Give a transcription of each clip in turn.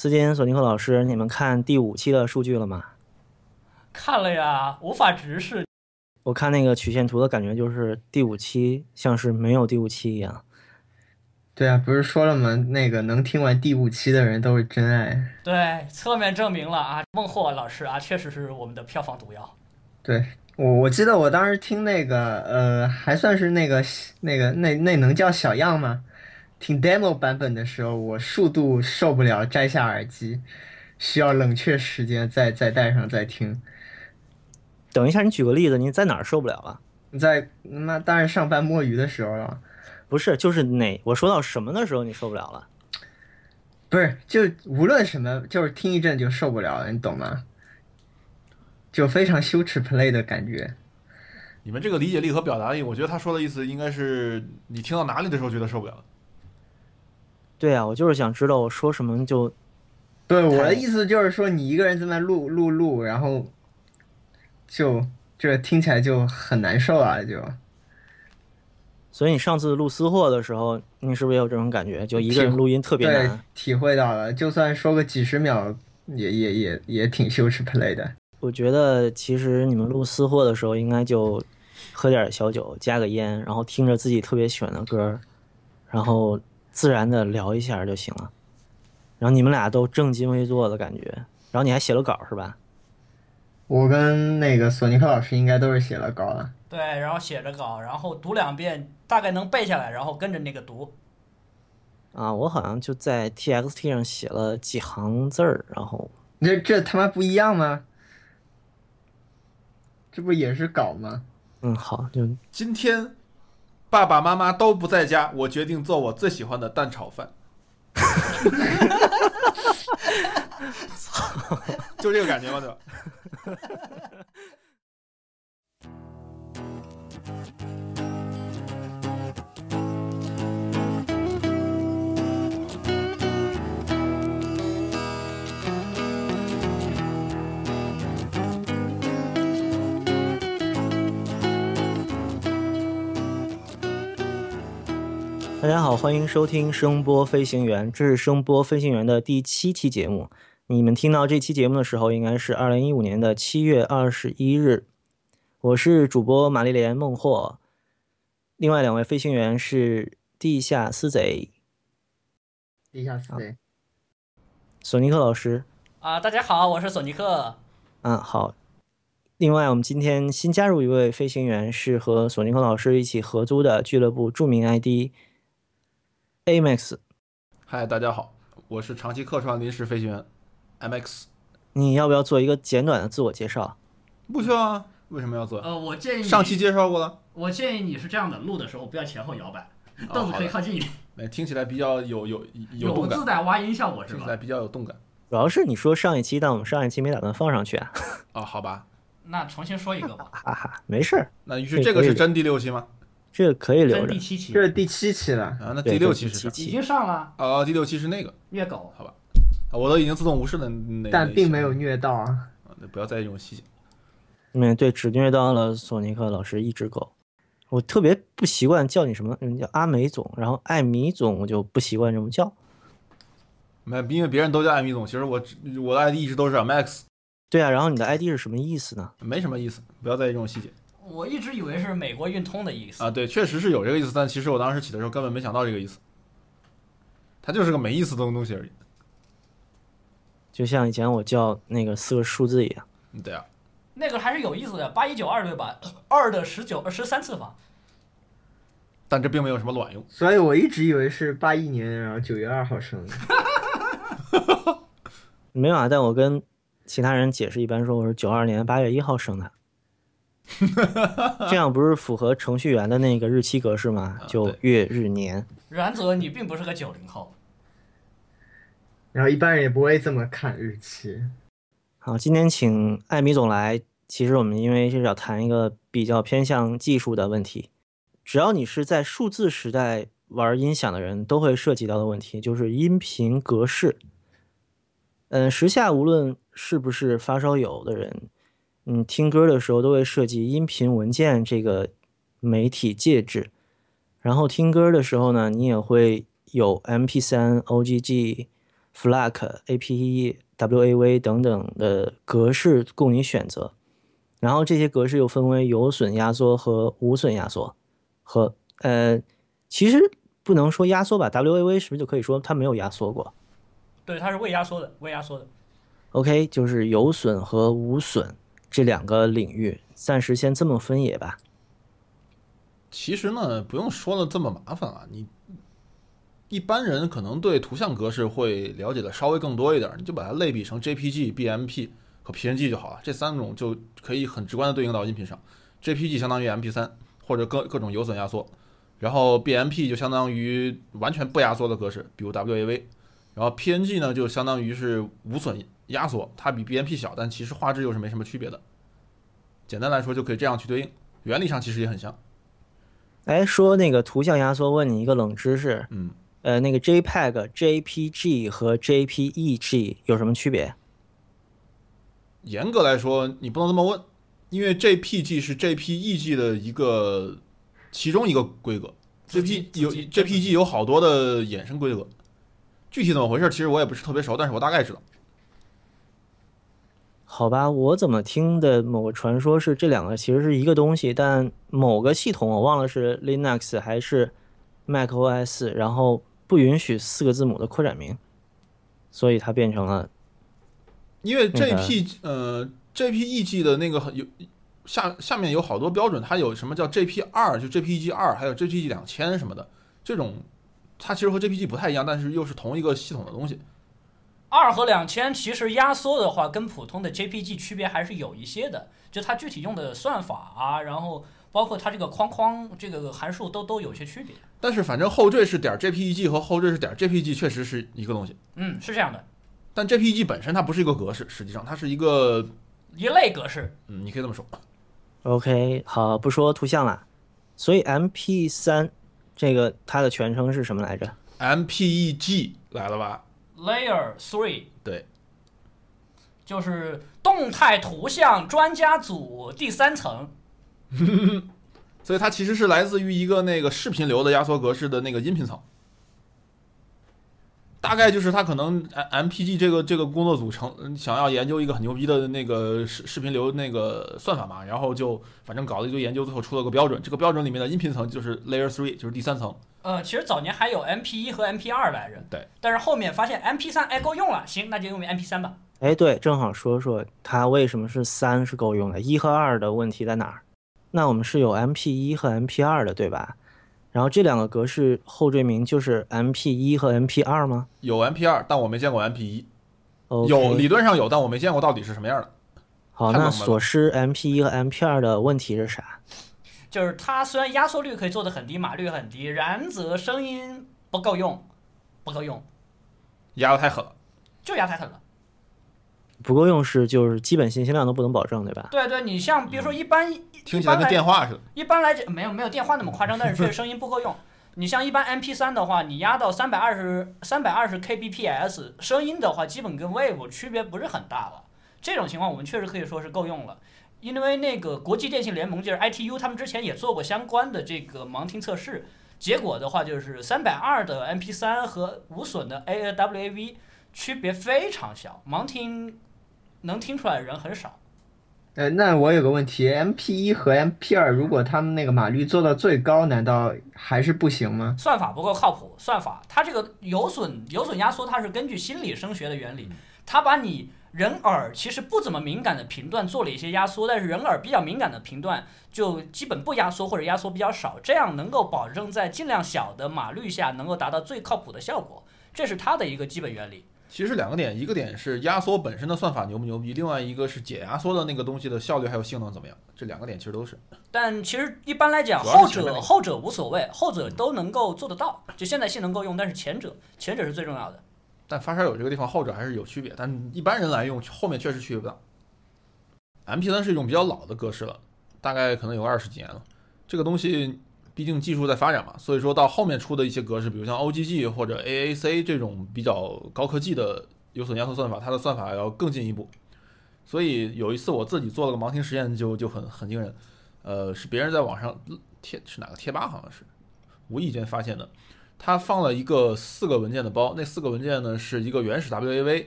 斯金、索尼克老师，你们看第五期的数据了吗？看了呀，无法直视。我看那个曲线图的感觉就是第五期像是没有第五期一样。对啊，不是说了吗？那个能听完第五期的人都是真爱。对，侧面证明了啊，孟获老师啊，确实是我们的票房毒药。对我，我记得我当时听那个，呃，还算是那个那个那那能叫小样吗？听 demo 版本的时候，我数度受不了，摘下耳机，需要冷却时间，再再戴上再听。等一下，你举个例子，你在哪儿受不了了？在那当然上班摸鱼的时候了。不是，就是哪我说到什么的时候你受不了了？不是，就无论什么，就是听一阵就受不了了，你懂吗？就非常羞耻 play 的感觉。你们这个理解力和表达力，我觉得他说的意思应该是你听到哪里的时候觉得受不了。对啊，我就是想知道我说什么就。对，我的意思就是说，你一个人在那录录录，然后就这听起来就很难受啊，就。所以你上次录私货的时候，你是不是也有这种感觉？就一个人录音特别难。体会到了，就算说个几十秒，也也也也挺羞耻 play 的。我觉得其实你们录私货的时候，应该就喝点小酒，加个烟，然后听着自己特别喜欢的歌，然后自然的聊一下就行了。然后你们俩都正襟危坐的感觉，然后你还写了稿是吧？我跟那个索尼克老师应该都是写了稿的。对，然后写着稿，然后读两遍，大概能背下来，然后跟着那个读。啊，我好像就在 TXT 上写了几行字儿，然后这这他妈不一样吗？这不也是稿吗？嗯，好，就今天爸爸妈妈都不在家，我决定做我最喜欢的蛋炒饭。操，就这个感觉吗？对吧？大家好，欢迎收听声波飞行员，这是声波飞行员的第七期节目。你们听到这期节目的时候，应该是二零一五年的七月二十一日。我是主播玛丽莲孟获，另外两位飞行员是地下私贼。地下私贼。索尼克老师。啊，大家好，我是索尼克。嗯，好。另外，我们今天新加入一位飞行员，是和索尼克老师一起合租的俱乐部著名 ID。Amax，嗨，大家好，我是长期客串临时飞行员 MX。你要不要做一个简短的自我介绍？不需要啊，为什么要做？呃，我建议上期介绍过了。我建议你是这样的，录的时候不要前后摇摆，凳子可以靠近一点。哎，听起来比较有有有有自带挖音效果是吧？听起来比较有动感。主要是你说上一期，但我们上一期没打算放上去啊。哦，好吧。那重新说一个吧。哈哈，没事儿。那于是这个是真第六期吗？这个可以留着。第七期，这是第七期了啊！那第六期是已经上了啊！第六期是那个虐狗，好吧？我都已经自动无视了那，但并没有虐到啊！那不要在意这种细节。嗯，对，只虐到了索尼克老师一只狗。我特别不习惯叫你什么，叫阿美总，然后艾米总，我就不习惯这么叫。没，因为别人都叫艾米总，其实我我的 ID 一直都是 Max。对啊，然后你的 ID 是什么意思呢？没什么意思，不要在意这种细节。我一直以为是美国运通的意思啊，对，确实是有这个意思，但其实我当时起的时候根本没想到这个意思，它就是个没意思的东西而已。就像以前我叫那个四个数字一样。对啊。那个还是有意思的，八一九二对吧？二的十九十三次方。但这并没有什么卵用。所以我一直以为是八一年，然后九月二号生的。没有啊，但我跟其他人解释，一般说我是九二年八月一号生的。这样不是符合程序员的那个日期格式吗？就月日年。然则你并不是个九零后，然后一般人也不会这么看日期。好，今天请艾米总来。其实我们因为是要谈一个比较偏向技术的问题，只要你是在数字时代玩音响的人，都会涉及到的问题，就是音频格式。嗯，时下无论是不是发烧友的人。嗯，听歌的时候都会设计音频文件这个媒体介质，然后听歌的时候呢，你也会有 MP3、OGG、FLAC、APE、WAV 等等的格式供你选择，然后这些格式又分为有损压缩和无损压缩，和呃，其实不能说压缩吧，WAV 是不是就可以说它没有压缩过对，它是未压缩的，未压缩的。？OK，就是有损和无损这两个领域，暂时先这么分野吧。其实呢，不用说的这么麻烦啊。你一般人可能对图像格式会了解的稍微更多一点，你就把它类比成 JPG、BMP 和 PNG 就好了。这三种就可以很直观的对应到音频上。JPG 相当于 MP3 或者各各种有损压缩，然后 BMP 就相当于完全不压缩的格式，比如 WAV，然后 PNG 呢就相当于是无损压缩，它比 BMP 小，但其实画质又是没什么区别的。简单来说就可以这样去对应，原理上其实也很像。哎，说那个图像压缩，问你一个冷知识，嗯，呃，那个 JPEG、JPG 和 JPEG 有什么区别？严格来说，你不能这么问，因为 JPG 是 JPEG 的一个其中一个规格，JP 有 JPG 有好多的衍生规格，具体怎么回事，其实我也不是特别熟，但是我大概知道。好吧，我怎么听的某个传说是这两个其实是一个东西，但某个系统我忘了是 Linux 还是 macOS，然后不允许四个字母的扩展名，所以它变成了因为那个 JP 呃 JPEG 的那个有下下面有好多标准，它有什么叫 JP 二，就 JPEG 二，还有 JPEG 两千什么的，这种它其实和 JPG 不太一样，但是又是同一个系统的东西。二和两千其实压缩的话，跟普通的 JPG 区别还是有一些的，就它具体用的算法啊，然后包括它这个框框这个函数都都有些区别。但是反正后缀是点 JPEG 和后缀是点 JPG 确实是一个东西。嗯，是这样的，但 JPEG 本身它不是一个格式，实际上它是一个，一类格式。嗯，你可以这么说。OK。好，不说图像了，所以 MP 3这个它的全称是什么来着？MPEG 来了吧？Layer Three 对，就是动态图像专家组第三层。所以它其实是来自于一个那个视频流的压缩格式的那个音频层。大概就是他可能 M MPG 这个这个工作组成想要研究一个很牛逼的那个视视频流那个算法嘛，然后就反正搞了一堆研究，最后出了个标准。这个标准里面的音频层就是 Layer Three，就是第三层。呃，其实早年还有 MP 一和 MP 二来着，对，但是后面发现 MP 三哎够用了，行，那就用 MP 三吧。哎，对，正好说说它为什么是三是够用的，一和二的问题在哪儿？那我们是有 MP 一和 MP 二的，对吧？然后这两个格式后缀名就是 MP 一和 MP 二吗有 MP 二，但我没见过 MP 一。？OK，有理论上有，但我没见过到底是什么样的。好，那所失 MP 一和 MP 二的问题是啥？就是它虽然压缩率可以做的很低，码率很低，然则声音不够用，不够用，压的太狠了。就压太狠了。不够用是就是基本信息量都不能保证，对吧？对对，你像比如说一般、嗯听起来跟一般来电话似的。一般来讲没有没有电话那么夸张，但是确实声音不够用。你像一般 MP 3的话，你压到三百二十三百二十 kbps，声音的话基本跟 Wave 区别不是很大了。这种情况我们确实可以说是够用了。因为那个国际电信联盟就是 ITU，他们之前也做过相关的这个盲听测试，结果的话就是三百二的 MP 3和无损的 A WAV 区别非常小，盲听能听出来的人很少。呃，那我有个问题，MP 一和 MP 二，如果他们那个码率做到最高，难道还是不行吗？算法不够靠谱，算法它这个有损有损压缩，它是根据心理声学的原理，它把你人耳其实不怎么敏感的频段做了一些压缩，但是人耳比较敏感的频段就基本不压缩或者压缩比较少，这样能够保证在尽量小的码率下能够达到最靠谱的效果，这是它的一个基本原理。其实两个点，一个点是压缩本身的算法牛不牛逼，另外一个是解压缩的那个东西的效率还有性能怎么样。这两个点其实都是。但其实一般来讲，后者后者无所谓，后者都能够做得到，就现在性能够用，但是前者前者是最重要的。但发烧友这个地方后者还是有区别，但一般人来用后面确实区别不大。MP 三是一种比较老的格式了，大概可能有二十几年了。这个东西毕竟技术在发展嘛，所以说到后面出的一些格式，比如像 OGG 或者 AAC 这种比较高科技的有损压缩算法，它的算法要更进一步。所以有一次我自己做了个盲听实验就，就很很惊人。呃，是别人在网上贴是哪个贴吧好像是无意间发现的，他放了一个四个文件的包，那四个文件呢是一个原始 WAV，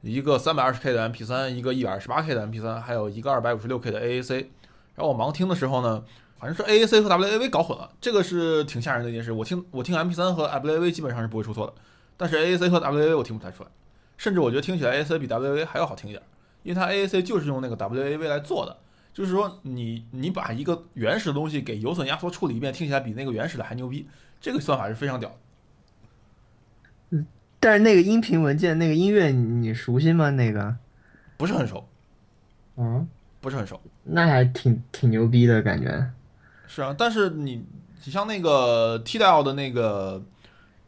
一个三百二十 K 的 MP3，一个一百二十八 K 的 MP3，还有一个二百五十六 K 的 AAC。然后我盲听的时候呢，反正是 AAC 和 WAV 搞混了，这个是挺吓人的一件事。我听我听 MP3 和 WAV 基本上是不会出错的，但是 AAC 和 WAV 我听不太出来，甚至我觉得听起来 AAC 比 WAV 还要好听一点，因为它 AAC 就是用那个 WAV 来做的。就是说你你把一个原始的东西给有损压缩处理一遍，听起来比那个原始的还牛逼，这个算法是非常屌的。但是那个音频文件那个音乐你熟悉吗？那个，不是很熟，嗯，不是很熟。那还挺挺牛逼的感觉。是啊，但是你你像那个 TDAL 的那个，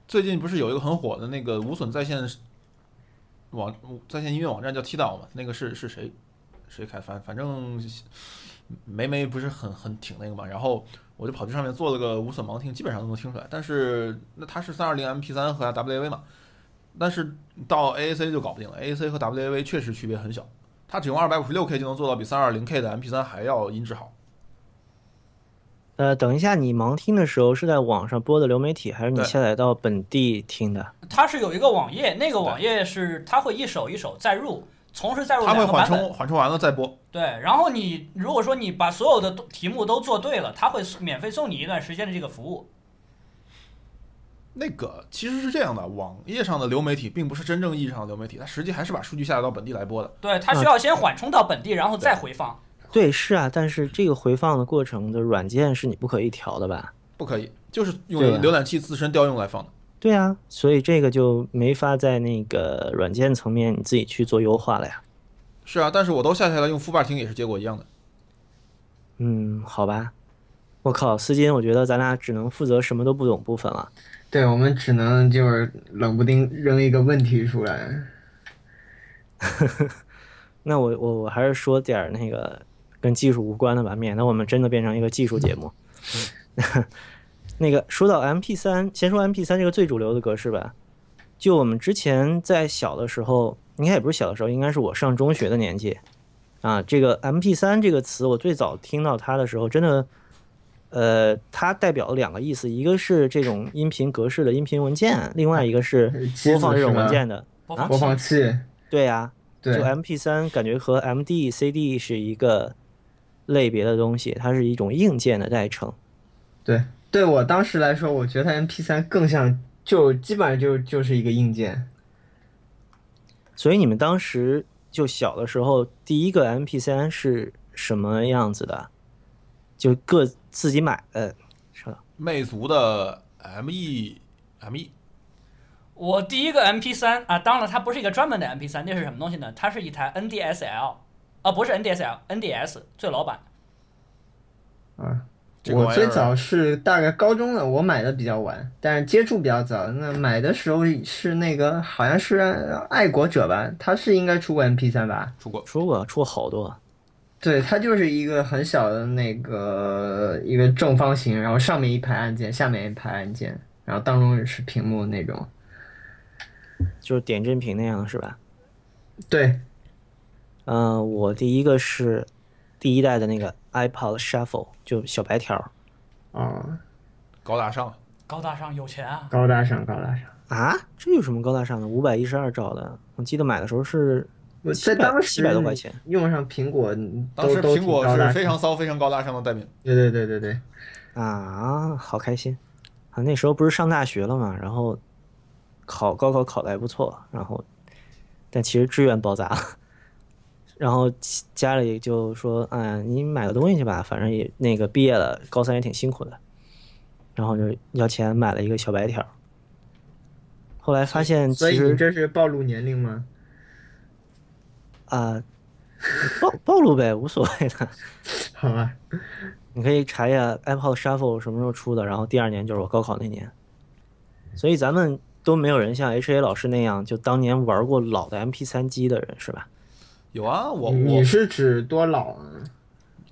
最近不是有一个很火的那个无损在线网在线音乐网站叫 TDAL 嘛？那个是是谁谁开反反正梅梅不是很很挺那个嘛，然后我就跑去上面做了个无损盲听，基本上都能听出来。但是那它是三二零 MP 三和 WAV 嘛，但是到 AAC 就搞不定了，AAC 和 WAV 确实区别很小，它只用二百五十六 K 就能做到比三二零 K 的 MP 三还要音质好。呃，等一下，你盲听的时候是在网上播的流媒体，还是你下载到本地听的？它是有一个网页，那个网页是它会一首一首再入，同时再入它会缓两个版本。冲缓冲完了再播。对，然后你如果说你把所有的题目都做对了，它会免费送你一段时间的这个服务。那个其实是这样的，网页上的流媒体并不是真正意义上的流媒体，它实际还是把数据下载到本地来播的。对，它需要先缓冲到本地，然后再回放。对，是啊，但是这个回放的过程的软件是你不可以调的吧？不可以，就是用浏览器自身调用来放的。对啊，所以这个就没法在那个软件层面你自己去做优化了呀。是啊，但是我都下下来用副伴听也是结果一样的。嗯，好吧。我靠，思金，我觉得咱俩只能负责什么都不懂部分了。对，我们只能就是冷不丁扔一个问题出来。那我我我还是说点儿那个跟技术无关的吧，免得我们真的变成一个技术节目。那个说到 MP 三先说 MP 三这个最主流的格式吧。就我们之前在小的时候，应该也不是小的时候，应该是我上中学的年纪啊。这个 MP 三这个词，我最早听到它的时候，真的，呃，它代表了两个意思，一个是这种音频格式的音频文件，另外一个是播放这种文件的。播放播放器器，对呀、对就 MP 三感觉和 MD、CD 是一个类别的东西，它是一种硬件的代称。对，对我当时来说，我觉得 MP 3更像，就基本上就就是一个硬件。所以你们当时就小的时候，第一个 MP 3是什么样子的？就各自己买的，是吧？魅族的 ME ME 我第一个 MP 3啊，当然它不是一个专门的 MP 3那是什么东西呢？它是一台 NDSL，啊，不是 NDSL，NDS 最老版。啊，我最早是大概高中的，我买的比较晚，但是接触比较早。那买的时候是那个好像是爱国者吧，它是应该出过 MP 3吧？出过，出过出过好多，对，它就是一个很小的那个一个正方形，然后上面一排按键，下面一排按键，然后当中是屏幕那种。就是点阵屏那样，是吧？对，嗯、我第一个是第一代的那个 iPod Shuffle，就小白条儿哦，高大上。高大上有钱啊！高大上，高大上。啊，这有什么高大上的？五百一十二兆的，我记得买的时候是我700在当时700多块钱用上苹果当时苹果是非常骚、非常高大上的代名。对对对对对，啊，好开心啊！那时候不是上大学了嘛，然后考高考考的还不错，然后但其实志愿包砸了，然后家里就说：“哎呀，你买个东西去吧，反正也那个毕业了，高三也挺辛苦的。”然后就要钱买了一个小白条。后来发现所以你其实这是暴露年龄吗？啊、暴暴露呗，无所谓的。好吧，你可以查一下 iPod Shuffle 什么时候出的，然后第二年就是我高考那年，所以咱们都没有人像 H A 老师那样，就当年玩过老的 MP 三机的人是吧？有啊，我我你是指多老啊？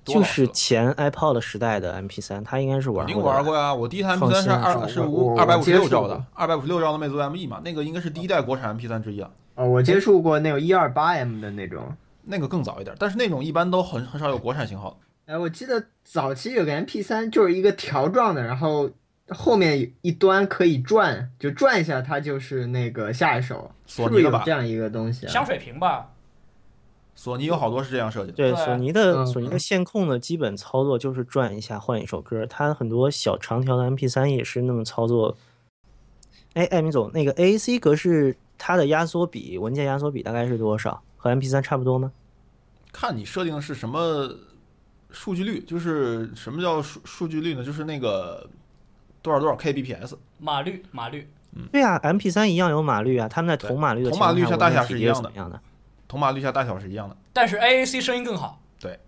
就多老实是前 iPod 时代的 MP 3他应该是玩肯定过的吧。玩过呀。我第一台 MP 创3是二是我我五二百五十六兆的，二百五十六兆的魅族 ME 嘛，那个应该是第一代国产 MP 3之一啊。哦，我接触过那种一二八 M 的那种。那个更早一点，但是那种一般都很很少有国产型号的。哎，我记得早期有个 MP 3就是一个条状的，然后后面一端可以转，就转一下它就是那个下一首，是不是索尼的吧有这样一个东西啊？香水瓶吧，索尼有好多是这样设计的。对，索尼的嗯索尼的线控的基本操作就是转一下换一首歌，它很多小长条的 MP 3也是那么操作。哎，艾米总，那个 AAC 格式它的压缩比文件压缩比大概是多少？和 MP 3差不多吗？看你设定的是什么数据率，就是什么叫数数据率呢？就是那个多少多少 kbps，码率码率，对啊，MP 3一样有码率啊，他们在同码率的同情况下码率下大小是一样的同码率下大小是一样的。但是 AAC 声音更好。对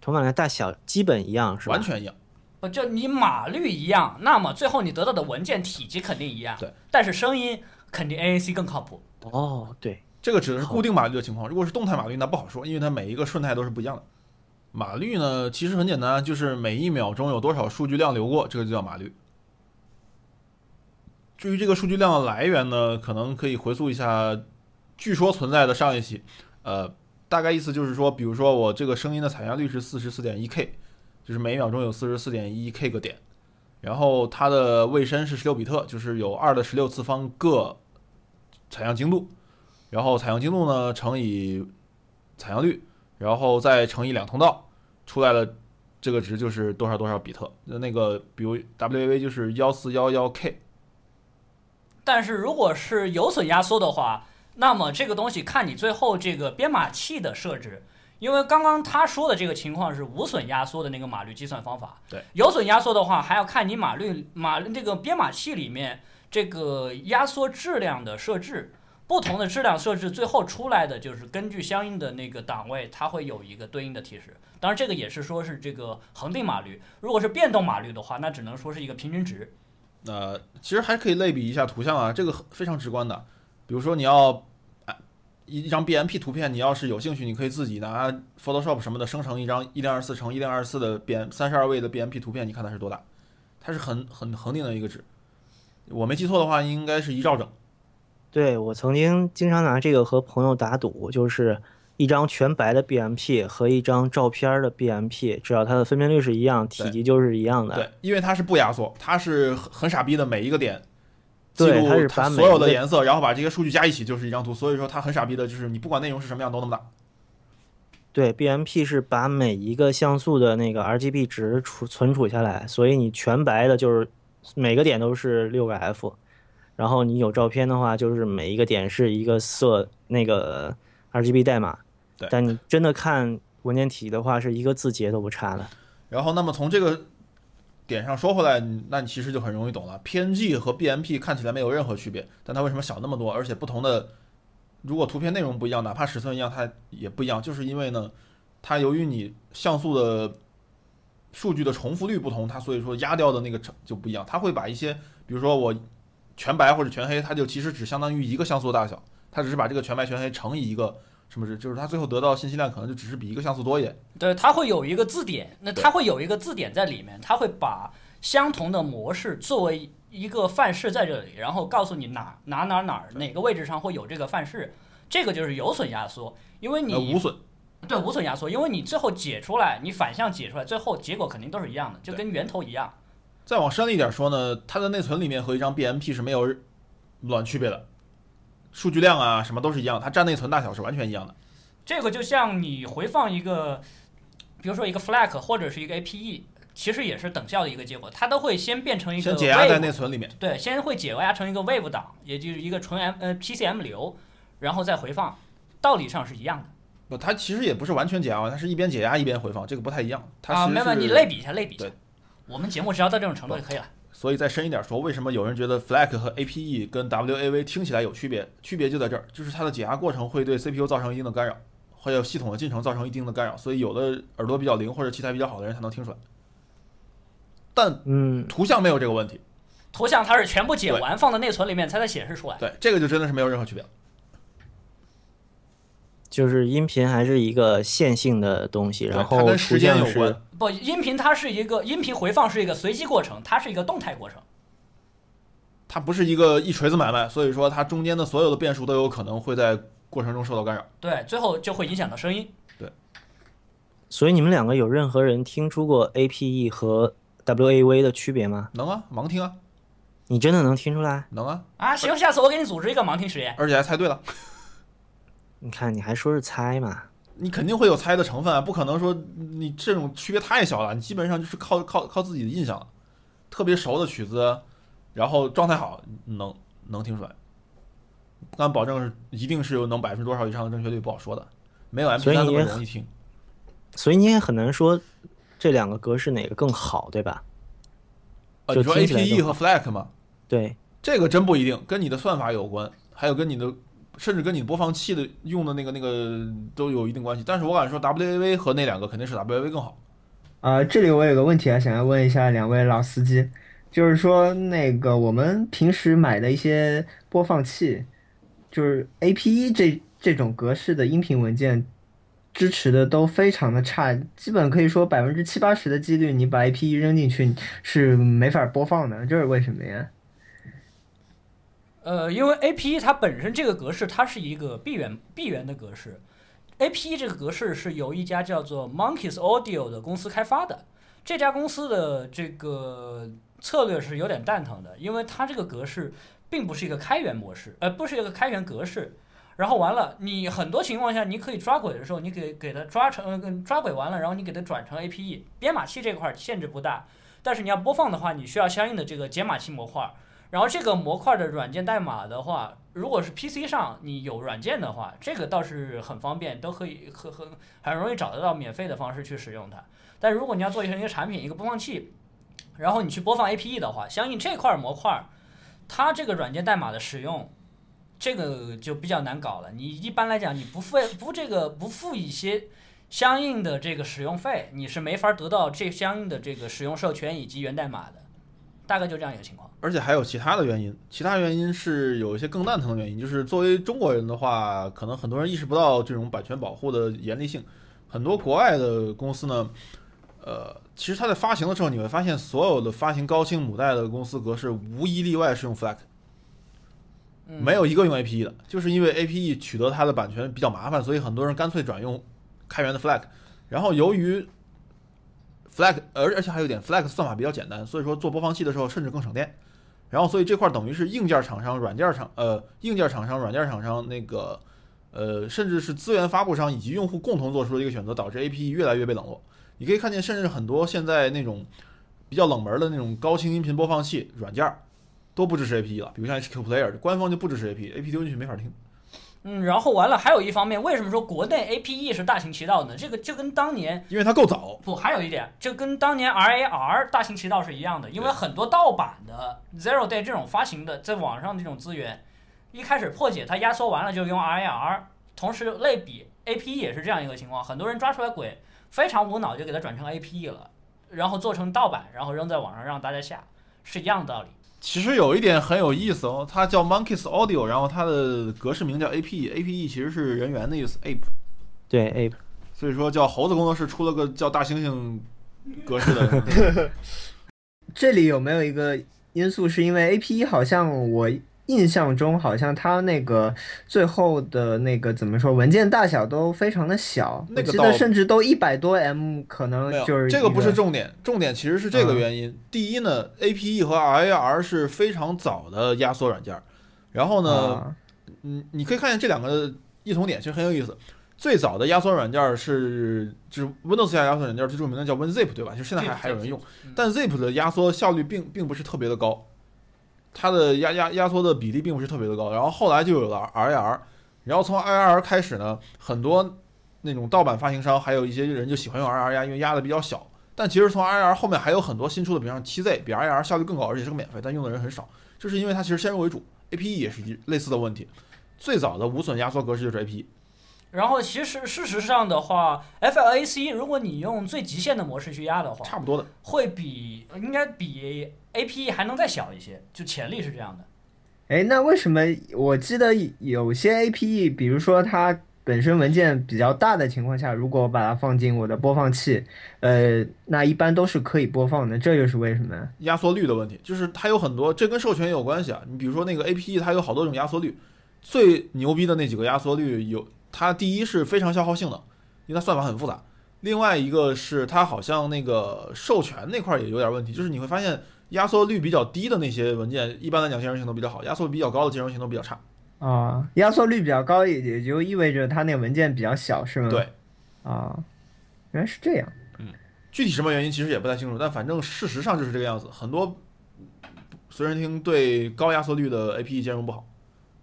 同码率大小基本一样是吧？完全一样。不就你码率一样，那么最后你得到的文件体积肯定一样。对，但是声音肯定 AAC 更靠谱。哦，对，这个指的是固定码率的情况，如果是动态码率那不好说，因为它每一个顺态都是不一样的。码率呢，其实很简单，就是每一秒钟有多少数据量流过，这个就叫码率。至于这个数据量的来源呢，可能可以回溯一下，据说存在的上一期，呃，大概意思就是说，比如说我这个声音的采样率是四十四点一 K，就是每秒钟有四十四点一 K 个点，然后它的位深是十六比特，就是有二的十六次方个采样精度，然后采样精度呢乘以采样率，然后再乘以两通道，出来的这个值就是多少多少比特。那个比如 WAV 就是幺四幺幺 K，但是如果是有损压缩的话，那么这个东西看你最后这个编码器的设置，因为刚刚他说的这个情况是无损压缩的那个码率计算方法。对，有损压缩的话，还要看你码率码这个编码器里面这个压缩质量的设置。不同的质量设置，最后出来的就是根据相应的那个档位，它会有一个对应的提示。当然，这个也是说是这个恒定码率。如果是变动码率的话，那只能说是一个平均值。呃，其实还可以类比一下图像啊，这个非常直观的。比如说你要啊一一张 BMP 图片，你要是有兴趣，你可以自己拿 Photoshop 什么的生成一张一零二四乘一零二四的 B 三十二位的 BMP 图片，你看它是多大？它是很很恒定的一个值。我没记错的话，应该是一兆整。对我曾经经常拿这个和朋友打赌，就是一张全白的 BMP 和一张照片的 BMP，只要它的分辨率是一样，体积就是一样的。对，因为它是不压缩，它是很很傻逼的，每一个点记对它是录它把所有的颜色，然后把这些数据加一起就是一张图。所以说它很傻逼的，就是你不管内容是什么样都那么大。对，BMP 是把每一个像素的那个 RGB 值储存储下来，所以你全白的就是每个点都是六个 F，然后你有照片的话，就是每一个点是一个色那个 RGB 代码。对但你真的看文件体的话，是一个字节都不差的。然后，那么从这个点上说回来，那你其实就很容易懂了。PNG 和 BMP 看起来没有任何区别，但它为什么小那么多？而且不同的，如果图片内容不一样，哪怕尺寸一样，它也不一样，就是因为呢，它由于你像素的数据的重复率不同，它所以说压掉的那个成就不一样。它会把一些，比如说我全白或者全黑，它就其实只相当于一个像素大小，它只是把这个全白全黑乘以一个什么是，就是它最后得到信息量可能就只是比一个像素多一点。对，它会有一个字典，那对它会有一个字典在里面，它会把相同的模式作为一个范式在这里，然后告诉你哪哪哪哪哪个位置上会有这个范式，这个就是有损压缩，因为呃，你无损。对无损压缩，因为你最后解出来，你反向解出来，最后结果肯定都是一样的，就跟源头一样。再往深了一点说呢，它的内存里面和一张 BMP 是没有卵区别的，数据量啊什么都是一样，它占内存大小是完全一样的。这个就像你回放一个，比如说一个 FLAC 或者是一个 APE，其实也是等效的一个结果，它都会先变成一个先解压在内存里面，对，先会解压成一个 wave 档，也就是一个纯 M 呃 PCM 流，然后再回放，道理上是一样的不，它其实也不是完全解压，它是一边解压一边回放，这个不太一样。它啊。其实没有，是你类比一下，类比一下。我们节目只要到这种程度就可以了。所以再深一点说，为什么有人觉得 FLAC 和 APE 跟 WAV 听起来有区别？区别就在这儿，就是它的解压过程会对 CPU 造成一定的干扰，会有系统的进程造成一定的干扰，所以有的耳朵比较灵或者器材比较好的人才能听出来。但嗯，图像没有这个问题，图像它是全部解完放到内存里面才能显示出来。对这个就真的是没有任何区别了。就是音频还是一个线性的东西，然后它跟时间有关。不，音频它是一个音频回放是一个随机过程，它是一个动态过程。它不是一个一锤子买卖，所以说它中间的所有的变数都有可能会在过程中受到干扰。对，最后就会影响到声音。对所以你们两个有任何人听出过 APE 和 WAV 的区别吗？能啊，盲听啊，你真的能听出来？能啊，啊，行，下次我给你组织一个盲听实验。而且还猜对了。你看，你还说是猜嘛？你肯定会有猜的成分啊，不可能说你这种区别太小了，你基本上就是靠靠靠自己的印象了。特别熟的曲子，然后状态好，能能听出来。不敢保证是一定是有能百分之多少以上的正确率，不好说的。没有 MP 3那么所以你也容易听。所以你也很难说这两个格式哪个更好，对吧？呃，就你说听起来 APE 和 FLAC 吗？对，这个真不一定，跟你的算法有关，还有跟你的，甚至跟你播放器的用的那个那个都有一定关系。但是我敢说 WAV 和那两个肯定是 WAV 更好。啊，这里我有个问题啊，想要问一下两位老司机，就是说那个我们平时买的一些播放器，就是 APE 这这种格式的音频文件支持的都非常的差，基本可以说百分之七八十的几率，你把 APE 扔进去是没法播放的，这是为什么呀？呃，因为 APE 它本身这个格式它是一个闭源闭源的格式，APE 这个格式是由一家叫做 Monkeys Audio 的公司开发的。这家公司的这个策略是有点蛋疼的，因为它这个格式并不是一个开源模式，呃，不是一个开源格式。然后完了，你很多情况下你可以抓轨的时候，你给给它抓成抓轨完了，然后你给它转成 APE。编码器这块限制不大，但是你要播放的话，你需要相应的这个解码器模块。然后这个模块的软件代码的话，如果是 PC 上你有软件的话，这个倒是很方便，都可以很很很容易找得到免费的方式去使用它。但如果你要做一些一个产品，一个播放器，然后你去播放 APE 的话，相应这块模块，它这个软件代码的使用，这个就比较难搞了。你一般来讲，你不付不这个不付一些相应的这个使用费，你是没法得到这相应的这个使用授权以及源代码的，大概就这样一个情况。而且还有其他的原因，其他原因是有一些更蛋疼的原因，就是作为中国人的话，可能很多人意识不到这种版权保护的严厉性。很多国外的公司呢，呃，其实它在发行的时候，你会发现所有的发行高清母带的公司格式无一例外是用 FLAC，嗯没有一个用 APE 的，就是因为 APE 取得它的版权比较麻烦，所以很多人干脆转用开源的 FLAC。然后由于 FLAC，而而且还有一点，FLAC 的算法比较简单，所以说做播放器的时候甚至更省电。然后所以这块等于是硬件厂商、软件厂呃硬件厂商、软件厂商那个呃甚至是资源发布商以及用户共同做出的一个选择，导致 APE 越来越被冷落。你可以看见，甚至很多现在那种比较冷门的那种高清音频播放器软件都不支持 APE 了，比如像 HQ Player，官方就不支持 APE，APE 丢进去没法听。嗯，然后完了，还有一方面，为什么说国内 APE 是大行其道呢？这个就跟当年因为它够早，不，还有一点，就跟当年 RAR 大行其道是一样的，因为很多盗版的 Zero Day 这种发行的，在网上这种资源，一开始破解它压缩完了就用 RAR，同时类比 APE 也是这样一个情况，很多人抓出来鬼，非常无脑就给它转成 APE 了，然后做成盗版，然后扔在网上让大家下，是一样的道理。其实有一点很有意思哦，它叫 Monkeys Audio，然后它的格式名叫 APE，APE 其实是人猿的意思，ape，对，ape，所以说叫猴子工作室出了个叫大猩猩格式的。这里有没有一个因素是因为 APE 好像我印象中好像它那个最后的那个怎么说文件大小都非常的小，那个倒我记得甚至都一百多 M，可能没有，就是这个不是重点，重点其实是这个原因。第一呢，APE 和 RAR 是非常早的压缩软件，然后呢，啊嗯，你可以看见这两个异同点，其实很有意思。最早的压缩软件是就是 Windows 下压缩软件儿最著名的叫 WinZip，对吧？就现在还还有人用嗯，但 Zip 的压缩效率并并不是特别的高，它的压压压缩的比例并不是特别的高。然后后来就有了 RAR，然后从 RAR 开始呢，很多那种盗版发行商还有一些人就喜欢用 RAR 压，因为压的比较小。但其实从 RAR 后面还有很多新出的，比方 7Z，比 RAR 效率更高，而且是个免费，但用的人很少。就是因为它其实先入为主，APE 也是一类似的问题。最早的无损压缩格式就是 APE，然后其实事实上的话，FLAC 如果你用最极限的模式去压的话，差不多的。会比应该比 APE 还能再小一些，就潜力是这样的。哎，那为什么我记得有些 APE，比如说它本身文件比较大的情况下，如果我把它放进我的播放器，呃，那一般都是可以播放的，这又是为什么？压缩率的问题，就是它有很多，这跟授权也有关系啊。你比如说那个 APE，它有好多种压缩率，最牛逼的那几个压缩率有，它第一是非常消耗性能，因为它算法很复杂。另外一个是它好像那个授权那块儿也有点问题，就是你会发现压缩率比较低的那些文件，一般来讲兼容性都比较好；压缩比较高的兼容性都比较差。啊，压缩率比较高，也也就意味着它那个文件比较小，是吗？对。啊，原来是这样。嗯具体什么原因其实也不太清楚，但反正事实上就是这个样子。很多随身听对高压缩率的 APE 兼容不好，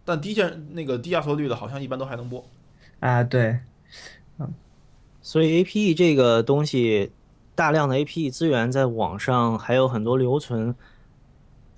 但低兼那个低压缩率的好像一般都还能播。啊，对。所以 APE 这个东西，大量的 APE 资源在网上还有很多留存。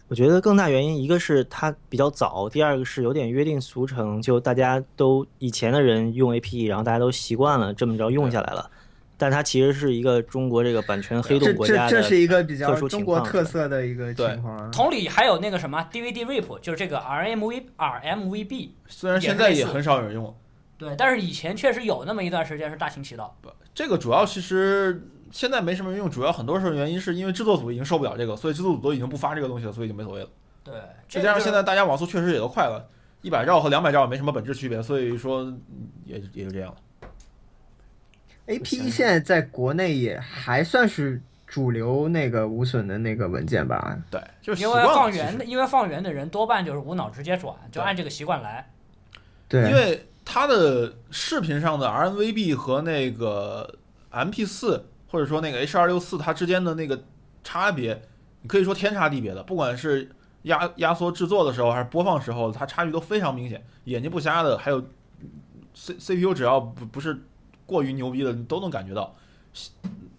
我觉得更大原因，一个是它比较早，第二个是有点约定俗成，就大家都以前的人用 APE，然后大家都习惯了这么着用下来了。但它其实是一个中国这个版权黑洞国家的这是一个比较特殊中国情况特色的一个情况啊。同理还有那个什么 DVD RIP，就是这个 RMV RMVB，虽然现在也很少有人用了，对，但是以前确实有那么一段时间是大行其道。不这个主要其实现在没什么人用，主要很多时候原因是因为制作组已经受不了这个，所以制作组都已经不发这个东西了，所以就没所谓了。对，再加上现在大家网速确实也都快了，一百兆和两百兆也没什么本质区别，所以说也也就这样了。APE 现在在国内也还算是主流那个无损的那个文件吧？对，就是因为放源的，因为放源的人多半就是无脑直接转，就按这个习惯来。对，因为它的视频上的 RMVB 和那个 MP 四或者说那个 H 二六四它之间的那个差别，你可以说天差地别的。不管是压压缩制作的时候还是播放时候，它差距都非常明显，眼睛不瞎的，还有 C CPU 只要不不是过于牛逼的，你都能感觉到。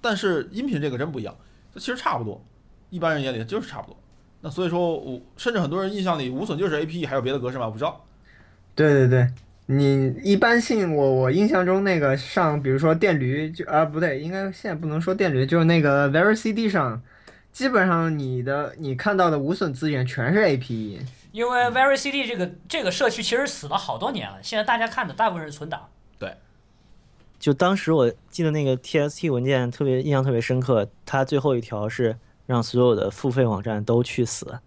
但是音频这个真不一样，它其实差不多，一般人眼里就是差不多。那所以说我甚至很多人印象里无损就是 APE，还有别的格式吗？不知道。对对对，你一般性我我印象中那个上，比如说电驴就啊不对，应该现在不能说电驴，就是那个 Very C D 上，基本上你的你看到的无损资源全是 E APE。因为 VeryCD 这个这个社区其实死了好多年了，现在大家看的大部分是存档。对就当时我记得那个 TST 文件特别印象特别深刻，它最后一条是让所有的付费网站都去死。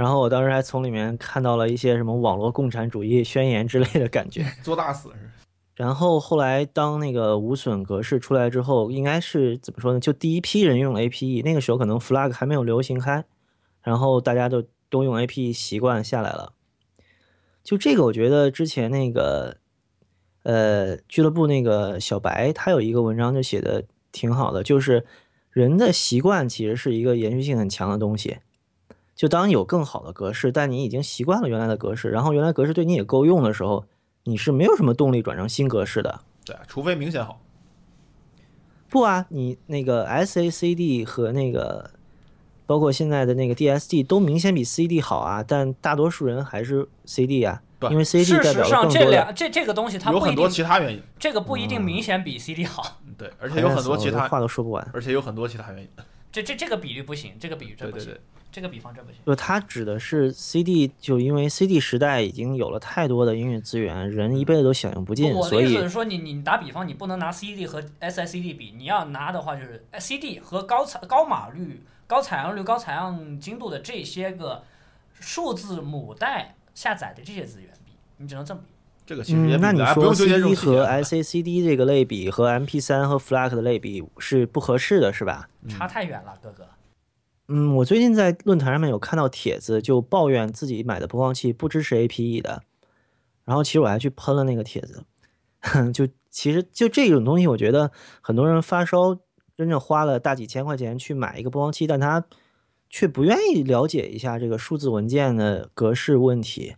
然后我当时还从里面看到了一些什么网络共产主义宣言之类的感觉。做大死是。然后后来当那个无损格式出来之后，应该是怎么说呢？就第一批人用 APE，那个时候可能 Flag 还没有流行开，然后大家都都用 APE 习惯下来了。就这个，我觉得之前那个呃俱乐部那个小白他有一个文章就写的挺好的，就是人的习惯其实是一个延续性很强的东西。就当有更好的格式，但你已经习惯了原来的格式，然后原来格式对你也够用的时候，你是没有什么动力转成新格式的。对，除非明显好。不啊，你那个 SACD 和那个包括现在的那个 DSD 都明显比 CD 好啊，但大多数人还是 CD 啊，不因为 CD 事代表上，这。两这这个东西它有很多不一定，其他原因，这个不一定明显比 CD 好。对，而且有很多其他，话都说不完。而且有很多其他原因。这这这个比率不行，这个比率真不行，对对，这个比方真不行。就它指的是 CD，就因为 CD 时代已经有了太多的音乐资源，人一辈子都享用不尽，我所以的意思是说，你你打比方，你不能拿 CD 和 SICD 比，你要拿的话就是 CD 和高采高码率、高采样率、高采样精度的这些个数字母带下载的这些资源比，你只能这么比。这个其实也嗯，那你说纠结这 CD 和种细节啊。SACD 这个类比和 MP3 和 FLAC 的类比是不合适的，是吧？差太远了，哥哥。嗯，我最近在论坛上面有看到帖子，就抱怨自己买的播放器不支持 APE 的，然后其实我还去喷了那个帖子。就其实就这种东西，我觉得很多人发烧，真正花了大几千块钱去买一个播放器，但他却不愿意了解一下这个数字文件的格式问题。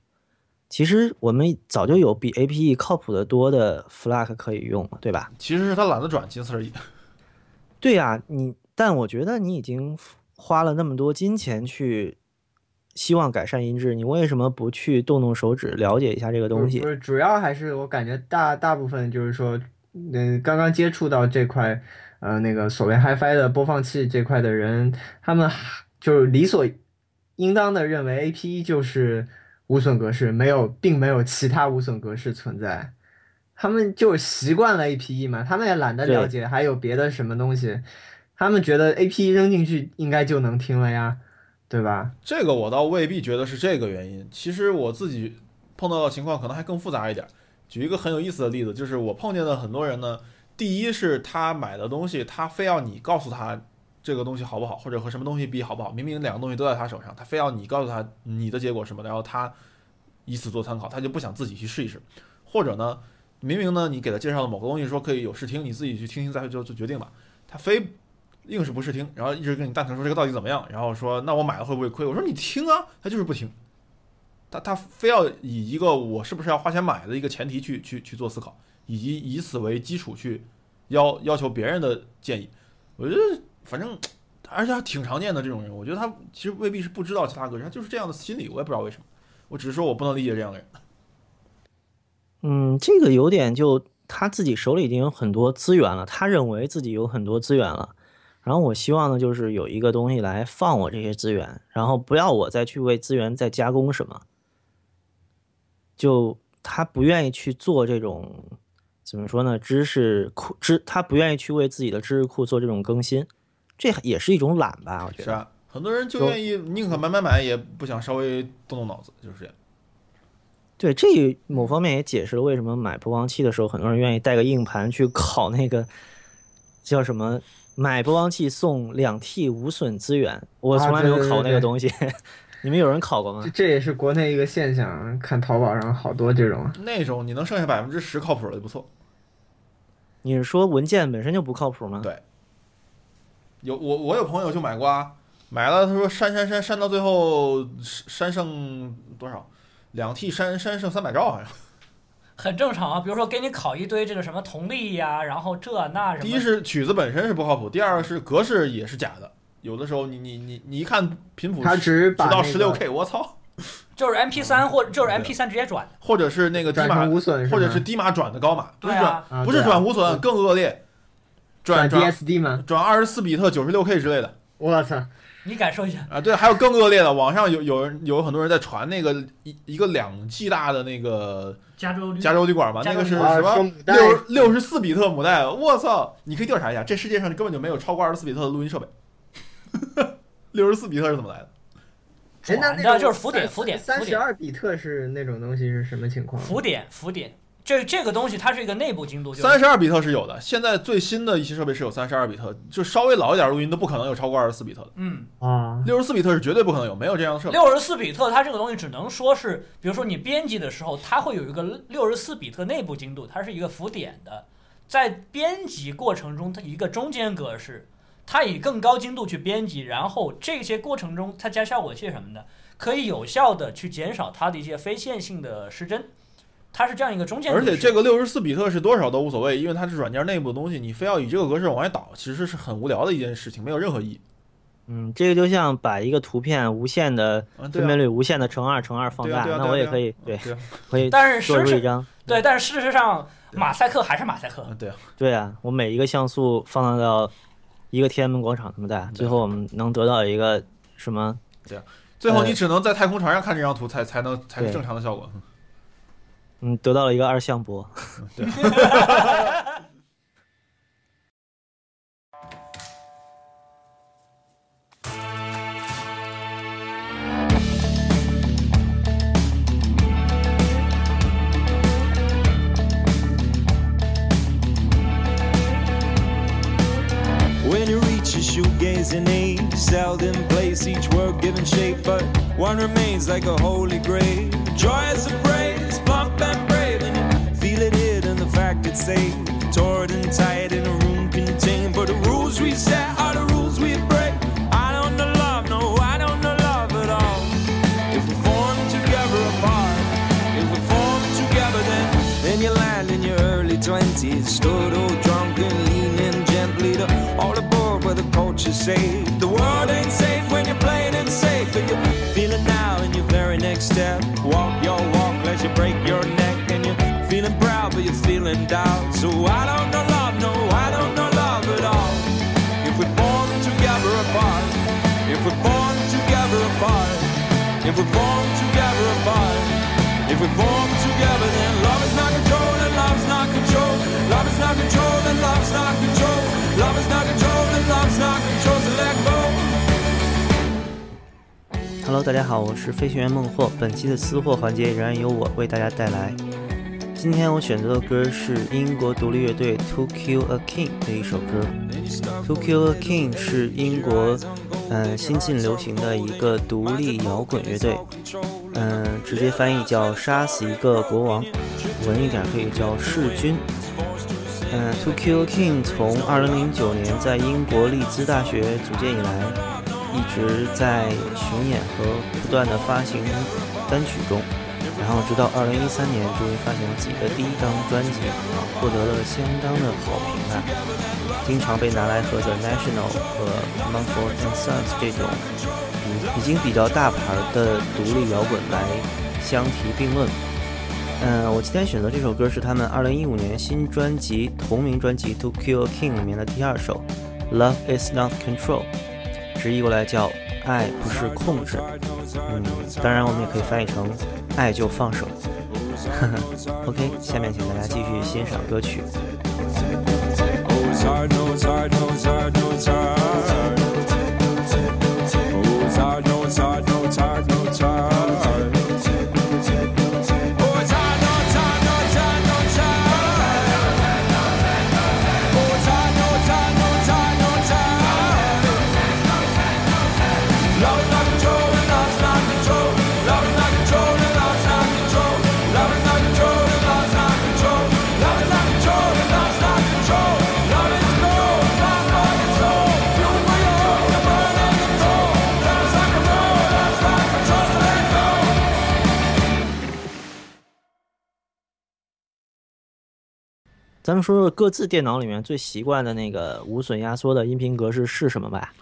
其实我们早就有比 APE 靠谱的多的 FLAC 可以用了，对吧？其实是他懒得转，仅此而已。对呀、你但我觉得你已经花了那么多金钱去希望改善音质，你为什么不去动动手指了解一下这个东西不？是，主要还是我感觉大大部分就是说，嗯，刚刚接触到这块，呃，那个所谓 HiFi 的播放器这块的人，他们就是理所应当的认为 APE 就是无损格式，没有，并没有其他无损格式存在。他们就习惯了 APE 嘛，他们也懒得了解还有别的什么东西，他们觉得 A P 扔进去应该就能听了呀，对吧？这个我倒未必觉得是这个原因。其实我自己碰到的情况可能还更复杂一点。举一个很有意思的例子，就是我碰见的很多人呢，第一是他买的东西，他非要你告诉他这个东西好不好，或者和什么东西比好不好，明明两个东西都在他手上，他非要你告诉他你的结果什么，然后他以此做参考，他就不想自己去试一试，或者呢，明明呢你给他介绍的某个东西说可以有试听，你自己去听听再就做决定吧，他非硬是不试听，然后一直跟你蛋疼说这个到底怎么样，然后说那我买了会不会亏？我说你听啊，他就是不听。他他非要以一个我是不是要花钱买的一个前提去去去做思考，以及以此为基础去要要求别人的建议。我觉得反正而且还挺常见的这种人，我觉得他其实未必是不知道其他个人，他就是这样的心理，我也不知道为什么。我只是说我不能理解这样的人。嗯，这个有点就他自己手里已经有很多资源了，他认为自己有很多资源了。然后我希望呢，就是有一个东西来放我这些资源，然后不要我再去为资源再加工什么。就他不愿意去做这种怎么说呢？知识库知他不愿意去为自己的知识库做这种更新，这也是一种懒吧？我觉得。是啊，很多人就愿意宁可买买买，也不想稍微动动脑子，就是这样。对，这某方面也解释了为什么买播放器的时候，很多人愿意带个硬盘去拷那个叫什么买播放器送两 T 无损资源，我从来没有考那个东西。你们有人考过吗？这也是国内一个现象，看淘宝上好多这种。那种你能剩下百分之十靠谱的就不错。你是说文件本身就不靠谱吗？对。有我我有朋友就买过啊，买了他说删删删删到最后删剩多少？两 T 删删剩三百兆好像。很正常啊，比如说给你考一堆这个什么同力呀，然后这那什么。第一是曲子本身是不靠谱，第二是格式也是假的。有的时候，你你你你一看频谱，它只直到十六 K，我操，就是 MP 三或就是 MP 三直接转，或者是那个低码无损，或者是低码转的高码，不是转不是转无损，更恶劣，转 DSD 吗？转二十四比特九十六 K 之类的，我操，你感受一下啊！对，还有更恶劣的，网上有有人有很多人在传那个一一个两 G 大的那个加州加州旅馆吧，那个是什么六六十四比特母带，我操！你可以调查一下，这世界上根本就没有超过二十四比特的录音设备。六十四比特是怎么来的？哎，那那就是浮点，浮点。三十二比特是那种东西是什么情况？浮点，浮点。这这个东西它是一个内部精度。三十二比特是有的，现在最新的一些设备是有三十二比特，就稍微老一点录音都不可能有超过二十四比特的。嗯啊，六十四比特是绝对不可能有，没有这样的设备。六十四比特它这个东西只能说是，比如说你编辑的时候，它会有一个六十四比特内部精度，它是一个浮点的，在编辑过程中它一个中间格式。它以更高精度去编辑，然后这些过程中它加效果器什么的，可以有效的去减少它的一些非线性的失真，它是这样一个中间。而且这个六十四比特是多少都无所谓，因为它是软件内部的东西，你非要以这个格式往外导，其实是很无聊的一件事情，没有任何意义。嗯，这个就像把一个图片无限的分辨率无限的乘二乘二放大，那我也可以对，可以但是做出一张。对，但是事实上马赛克还是马赛克。对啊，对啊，我每一个像素放大到。一个天安门广场那么大，最后我们能得到一个什么？对啊，最后你只能在太空船上看这张图，才才能才是正常的效果。嗯，得到了一个二向箔。对。shoegazing age, seldom place each word given shape, but one remains like a holy grail. Joyous of praise, Torn and tight in a room contained, but the rules we set are the rules we break. I don't know love, no, I don't know love at all. If we form together apart, if we form together, then then you land in your early twenties, stood all drunk and leaning gently to all the where the culture's safe. but you're feeling doubt. So I don't know love, no, I don't know love at all. If we form together apart, if we form together apart, if we form together apart, if we form together, then love is not control, and love's not control. Love is not control, and love's not control. Love is not control. Hello，大家好，我是飞行员孟获。本期的私货环节仍然由我为大家带来。 今天我选择的歌是英国独立乐队 To Kill a King 的一首歌。To Kill a King 是英国，嗯，新晋流行的一个独立摇滚乐队，嗯，直接翻译叫“杀死一个国王”，文一点可以叫“弑君”。嗯，To Kill a King 从2009年在英国利兹大学组建以来，一直在巡演和不断的发行单曲中。然后直到二零一三年，终于发行自己的第一张专辑，啊，获得了相当的好评啊，经常被拿来和 The National 和 Mumford and Sons 这种已已经比较大牌的独立摇滚来相提并论。嗯，我今天选择这首歌是他们二零一五年新专辑同名专辑《To Kill a King》里面的第二首《Love Is Not Control》，直译过来叫“爱不是控制”。嗯，当然我们也可以翻译成。爱就放手。OK，下面请大家继续欣赏歌曲。咱们说说各自电脑里面最习惯的那个无损压缩的音频格式是什么吧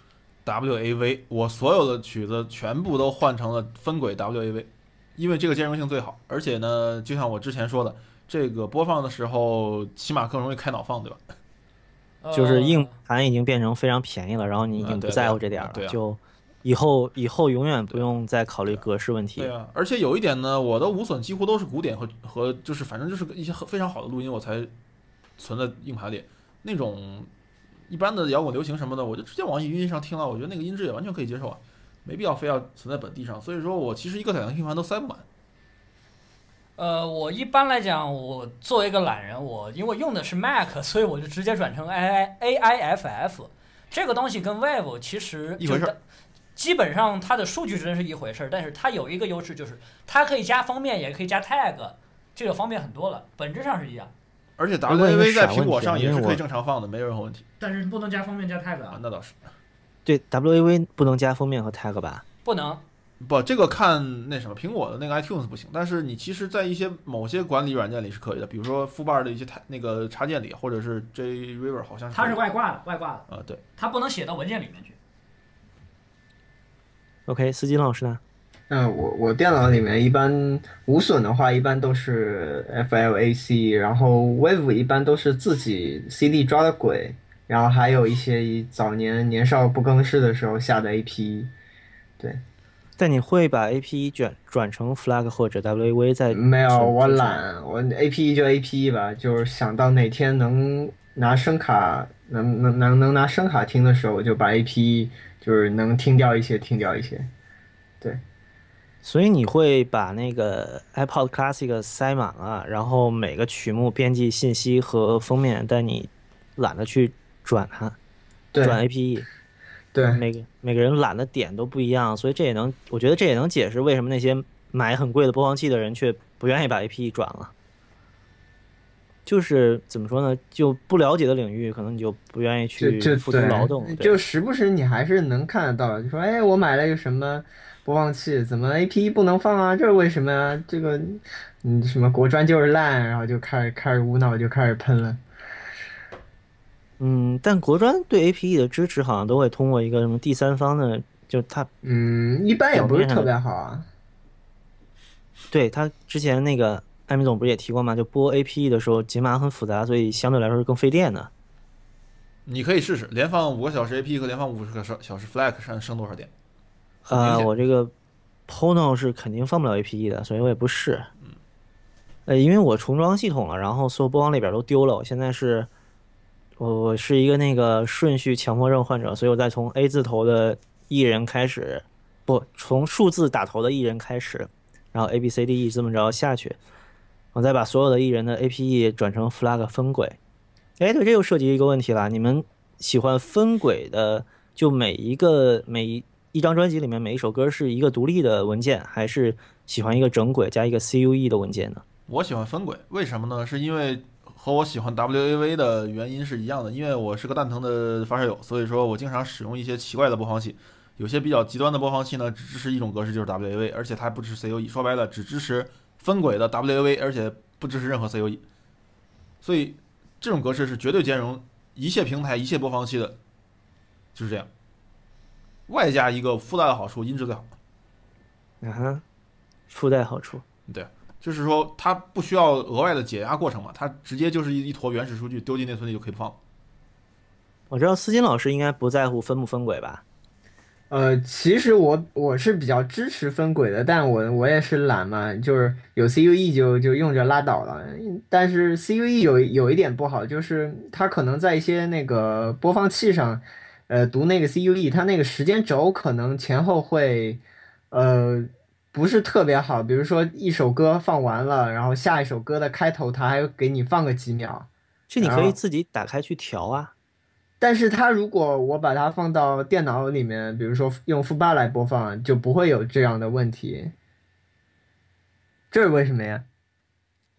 ？WAV，我所有的曲子全部都换成了分轨 WAV，因为这个兼容性最好，而且呢，就像我之前说的，这个播放的时候起码更容易开脑放，对吧？就是硬盘已经变成非常便宜了，然后你已经不在乎这点了，就以后以后永远不用再考虑格式问题。对啊，而且有一点呢，我的无损几乎都是古典和和就是反正就是一些非常好的录音，我才。存在硬盘里，那种一般的摇滚流行什么的，我就直接网易云上听了，我觉得那个音质也完全可以接受啊，没必要非要存在本地上。所以说我其实一个载硬盘都塞不满。呃，我一般来讲，我作为一个懒人，我因为用的是 Mac，所以我就直接转成 A I A I F F。这个东西跟 Wave 其实一回事，基本上它的数据真是一回事儿，但是它有一个优势就是它可以加封面，也可以加 tag，这个方便很多了，本质上是一样。而且 WAV 在苹果上也是可以正常放的，没有任何问题。但是不能加封面加 tag 啊，那倒是。对，WAV 不能加封面和 tag 吧？不能。不，这个看那什么，苹果的那个 iTunes 不行。但是你其实，在一些某些管理软件里是可以的，比如说富爸的一些那个插件里，或者是 JRiver 好像是。它是外挂的，外挂的。啊，对。它不能写到文件里面去。OK，司机老师呢？嗯，我我电脑里面一般无损的话，一般都是 FLAC，然后 Wave 一般都是自己 CD 抓的轨，然后还有一些早年年少不更事的时候下的 APE，对。但你会把 APE 转转成 FLAC 或者 WAV 在？没有，我懒，我 APE 就 APE 吧，就是想到哪天能拿声卡，能能能能拿声卡听的时候，我就把 APE 就是能听掉一些，听掉一些，对。所以你会把那个 iPod Classic 塞满了，然后每个曲目编辑信息和封面，但你懒得去转它，转 APE。对，每个每个人懒的点都不一样，所以这也能，我觉得这也能解释为什么那些买很贵的播放器的人却不愿意把 APE 转了。就是怎么说呢？就不了解的领域，可能你就不愿意去付出劳动。就时不时你还是能看得到，就说哎，我买了一个什么。播放器怎么 APE 不能放啊？这是为什么啊？这个，嗯，什么国专就是烂，然后就开始开始无脑就开始喷了。嗯，但国专对 APE 的支持好像都会通过一个什么第三方的，就他嗯，一般也不是特别好啊。对他之前那个艾米总不是也提过吗？就播 APE 的时候解码很复杂，所以相对来说是更费电的。你可以试试连放五个小时 APE 和连放五十个小时 FLAC 上升多少电？啊，我这个 Pono 是肯定放不了 APE 的，所以我也不试。嗯，呃，因为我重装系统了，然后所有播放列表都丢了。我现在是，我我是一个那个顺序强迫症患者，所以我再从 A 字头的艺人开始，不从数字打头的艺人开始，然后 A B C D E 这么着下去。我再把所有的艺人的 APE 转成 Flag 分轨。哎，对，这又涉及一个问题了，你们喜欢分轨的，就每一个每一一张专辑里面每一首歌是一个独立的文件，还是喜欢一个整轨加一个 CUE 的文件呢？我喜欢分轨，为什么呢？是因为和我喜欢 WAV 的原因是一样的，因为我是个蛋疼的发烧友，所以说我经常使用一些奇怪的播放器。有些比较极端的播放器呢，只支持一种格式，就是 WAV，而且它还不支持 CUE。说白了，只支持分轨的 WAV，而且不支持任何 CUE。所以这种格式是绝对兼容一切平台、一切播放器的，就是这样。外加一个附带的好处，音质最好。啊哈，附带好处。对就是说它不需要额外的解压过程嘛，它直接就是一一坨原始数据丢进内存里就可以放。我知道思金老师应该不在乎分不分轨吧？呃，其实我我是比较支持分轨的，但我我也是懒嘛，就是有 CUE 就就用着拉倒了。但是 CUE 有有一点不好，就是它可能在一些那个播放器上，呃，读那个 CUE，它那个时间轴可能前后会，呃，不是特别好。比如说一首歌放完了，然后下一首歌的开头它还给你放个几秒。这你可以自己打开去调啊。但是它如果我把它放到电脑里面，比如说用富八来播放，就不会有这样的问题。这是为什么呀？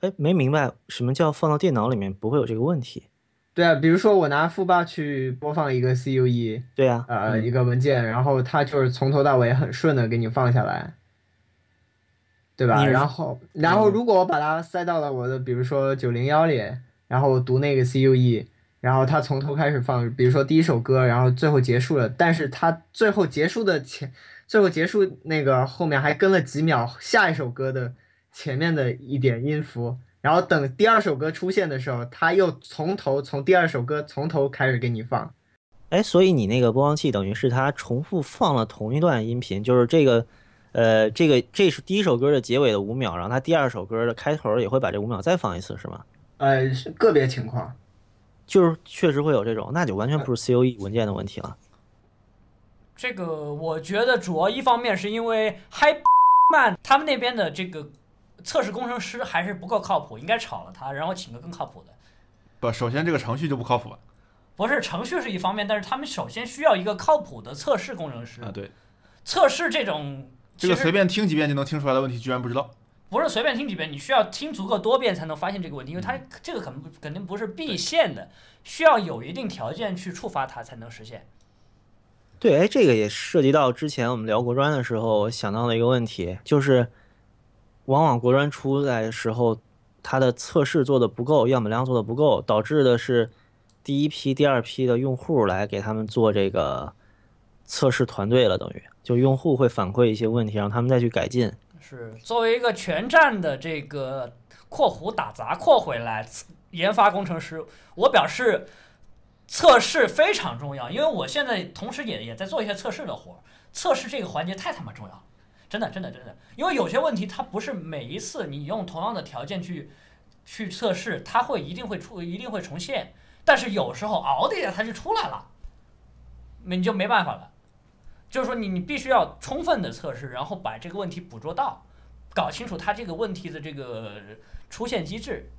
哎，没明白什么叫放到电脑里面不会有这个问题？对啊，比如说我拿富八去播放一个 CUE，对啊、呃，嗯一个文件，然后它就是从头到尾很顺的给你放下来，对吧？然后，然后嗯如果我把它塞到了我的，比如说九零幺里，然后读那个 CUE，然后它从头开始放，比如说第一首歌，然后最后结束了，但是它最后结束的前，最后结束那个后面还跟了几秒下一首歌的前面的一点音符，然后等第二首歌出现的时候，他又从头从第二首歌从头开始给你放。哎，所以你那个播放器等于是它重复放了同一段音频，就是这个，呃，这个这是第一首歌的结尾的五秒，然后它第二首歌的开头也会把这五秒再放一次，是吗？呃，是个别情况。就是确实会有这种，那就完全不是 COE 文件的问题了。这个我觉得主要一方面是因为 Hi 曼他们那边的这个测试工程师还是不够靠谱，应该炒了他，然后请个更靠谱的。不，首先这个程序就不靠谱了不是程序是一方面，但是他们首先需要一个靠谱的测试工程师。啊。对，测试这种这个随便听几遍就能听出来的问题，居然不知道。不是随便听几遍，你需要听足够多遍才能发现这个问题，因为它这个肯不肯定不是必现的，需要有一定条件去触发它才能实现。对，哎，这个也涉及到之前我们聊国专的时候，我想到了一个问题，就是往往国专出来的时候，它的测试做的不够，样本量做的不够，导致的是第一批、第二批的用户来给他们做这个测试团队了，等于就用户会反馈一些问题，让他们再去改进。是作为一个全站的这个（括弧打杂括回来）研发工程师，我表示测试非常重要，因为我现在同时也也在做一些测试的活儿，测试这个环节太他妈重要了，真的真的真的，因为有些问题它不是每一次你用同样的条件去去测试，它会一定会出一定会重现，但是有时候熬的一下它就出来了，那你就没办法了。就是说你你必须要充分的测试，然后把这个问题捕捉到，搞清楚它这个问题的这个出现机制，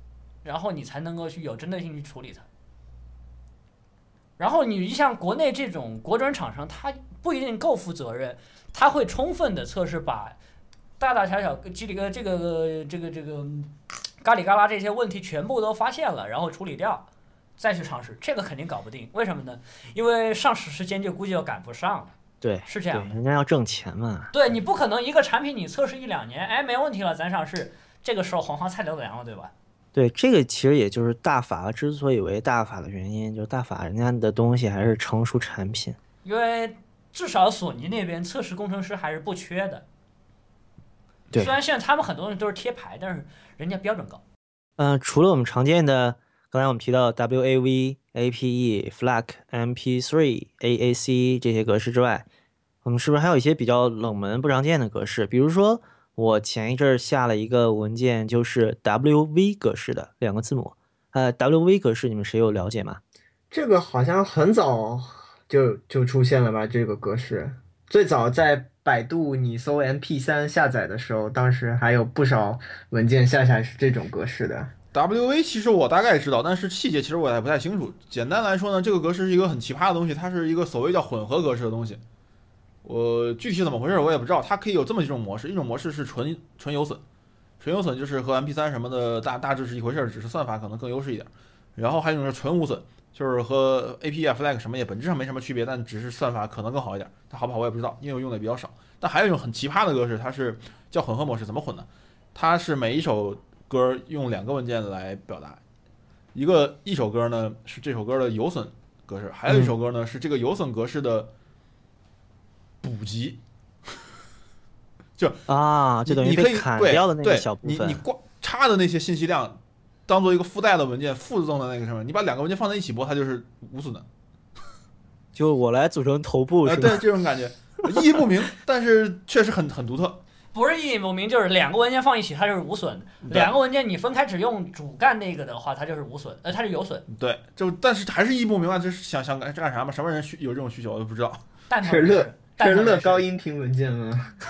然后你才能够去有针对性去处理它。然后你像国内这种国专厂商，他不一定够负责任，他会充分的测试，把大大小小叽里个这个这个这个嘎里嘎啦这些问题全部都发现了，然后处理掉，再去尝试，这个肯定搞不定。为什么呢？因为上市时间就估计要赶不上了，对，是这样。人家要挣钱嘛。对你不可能一个产品你测试一两年，哎，没问题了，咱上市，这个时候黄花菜都凉了，对吧？对，这个其实也就是大法之所以为大法的原因，就是大法人家的东西还是成熟产品。因为至少索尼那边测试工程师还是不缺的。对虽然现在他们很多人都是贴牌，但是人家标准高。嗯、除了我们常见的，刚才我们提到的 WAV、APE、FLAC、MP3、AAC 这些格式之外，我们是不是还有一些比较冷门、不常见的格式？比如说，我前一阵儿下了一个文件，就是 WV 格式的两个字母。呃，WV 格式你们谁有了解吗？这个好像很早就就出现了吧？这个格式最早在百度你搜 MP3 下载的时候，当时还有不少文件下下来是这种格式的。WV 其实我大概知道，但是细节其实我也不太清楚。简单来说呢，这个格式是一个很奇葩的东西，它是一个所谓叫混合格式的东西。我具体怎么回事我也不知道，它可以有这么几种模式，一种模式是纯纯有损，纯有损就是和 MP3 什么的大大致是一回事儿，只是算法可能更优势一点。然后还有一种是纯无损，就是和 APE、Flag 什么也本质上没什么区别，但只是算法可能更好一点。它好不好我也不知道，因为我用的也比较少。但还有一种很奇葩的格式，它是叫混合模式，怎么混呢？它是每一首歌用两个文件来表达，一个一首歌呢是这首歌的有损格式，还有一首歌呢是这个有损格式的补集。啊，就等于你可以被砍对掉的那小部分你你。挂插的那些信息量，当做一个附带的文件附赠的那个什么，你把两个文件放在一起播，它就是无损的。就我来组成头部呃，是吧？对，这种感觉意义不明，但是确实很很独特。不是意义不明，就是两个文件放一起它就是无损，两个文件你分开只用主干那个的话，它就是无损，呃，它是有损。对，就但是还是意义不明啊，这是想想干干啥嘛？什么人需有这种需求我都不知道。蛋疼是是乐高音频文件吗？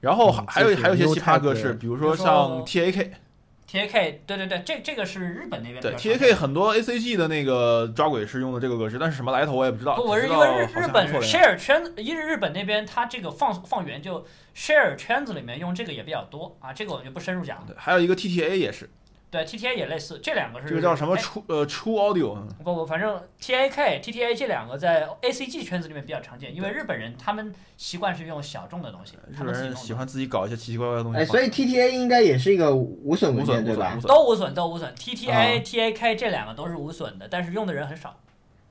然后还有还有一些奇葩格式，比如说像 TAK，TAK，对对对，这这个是日本那边对比较常 TAK 很多 ACG 的那个抓鬼是用的这个格式，但是什么来头我也不知道。不，我是因为日日本 share 圈子，一日本那边它这个放放源就 share 圈子里面用这个也比较多啊，这个我们就不深入讲了。对，还有一个 TTA 也是，对，TTA 也类似，这两个是这个叫什么哎呃 True Audio，嗯不不，反正 TAK、TTA 这两个在 ACG 圈子里面比较常见，因为日本人他们习惯是用小众的东西，日他们喜欢自己搞一些奇奇怪怪的东西哎，所以 TTA 应该也是一个无损无文件对吧。都无损，都无损。TTA、啊 TAK 这两个都是无损的，但是用的人很少。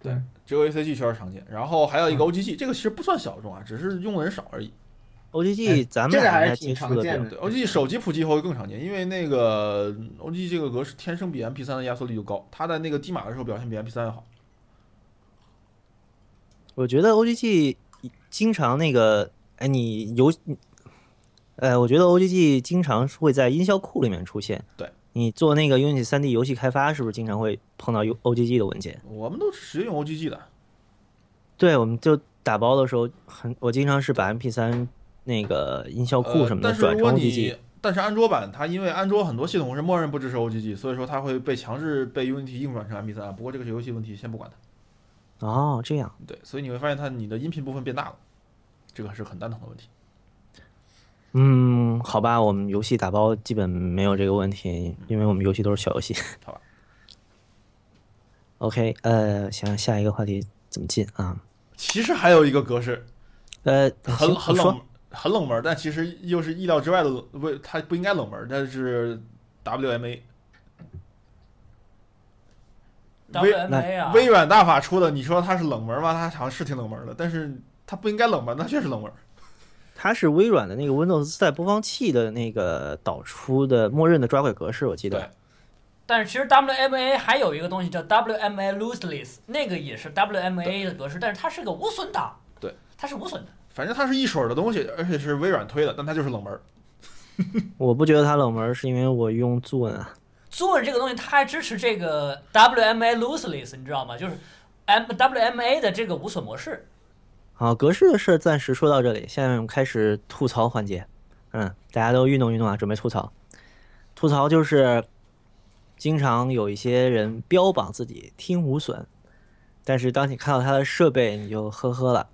对只有 ACG 确实常见，然后还有一嗯个 OGG，、这个其实不算小众啊，只是用的人少而已。OGG 咱们这个俩还是挺常见的对，OGG 手机普及以后会更常见，因为那个 OGG 这个格式天生比 MP3 的压缩率就高，它在那个低码的时候表现比 MP3 要好。我觉得 OGG 经常那个，哎，你游，呃，我觉得 OGG 经常会在音效库里面出现。对，你做那个 Unity 3D 游戏开发，是不是经常会碰到 OGG 的文件？我们都直接用 OGG 的，对，我们就打包的时候，很我经常是把 MP3 那个音效库呃什么的转成 OGG 你。但是安卓版它因为安卓很多系统是默认不支持 OGG，所以说它会被强制被 Unity 硬转成 MP3。不过这个是游戏问题，先不管它。哦，这样。对，所以你会发现它你的音频部分变大了，这个是很蛋疼的问题。嗯，好吧，我们游戏打包基本没有这个问题，因为我们游戏都是小游戏。好吧。OK，呃，想想下一个话题怎么进啊？其实还有一个格式，呃，很很冷很冷门，但其实又是意料之外的冷，不，它不应该冷门，但是 WMA。微 WMA 啊，微软大法出的，你说它是冷门吗？它好像是挺冷门的，但是它不应该冷门，那确实冷门。它是微软的那个 Windows 自带播放器的那个导出的默认的抓鬼格式，我记对得。但是其实 WMA 还有一个东西叫 WMA lossless，那个也是 WMA 的格式，但是它是个无损档。对，它是无损的。反正它是一水儿的东西，而且是微软推的，但它就是冷门。我不觉得它冷门，是因为我用 Zoom 啊。Zoom 这个东西它还支持这个 WMA lossless，你知道吗？就是 M WMA 的这个无损模式。好，格式的事暂时说到这里，下面我们开始吐槽环节。嗯，大家都运动运动啊，准备吐槽。吐槽就是，经常有一些人标榜自己听无损，但是当你看到他的设备，你就呵呵了。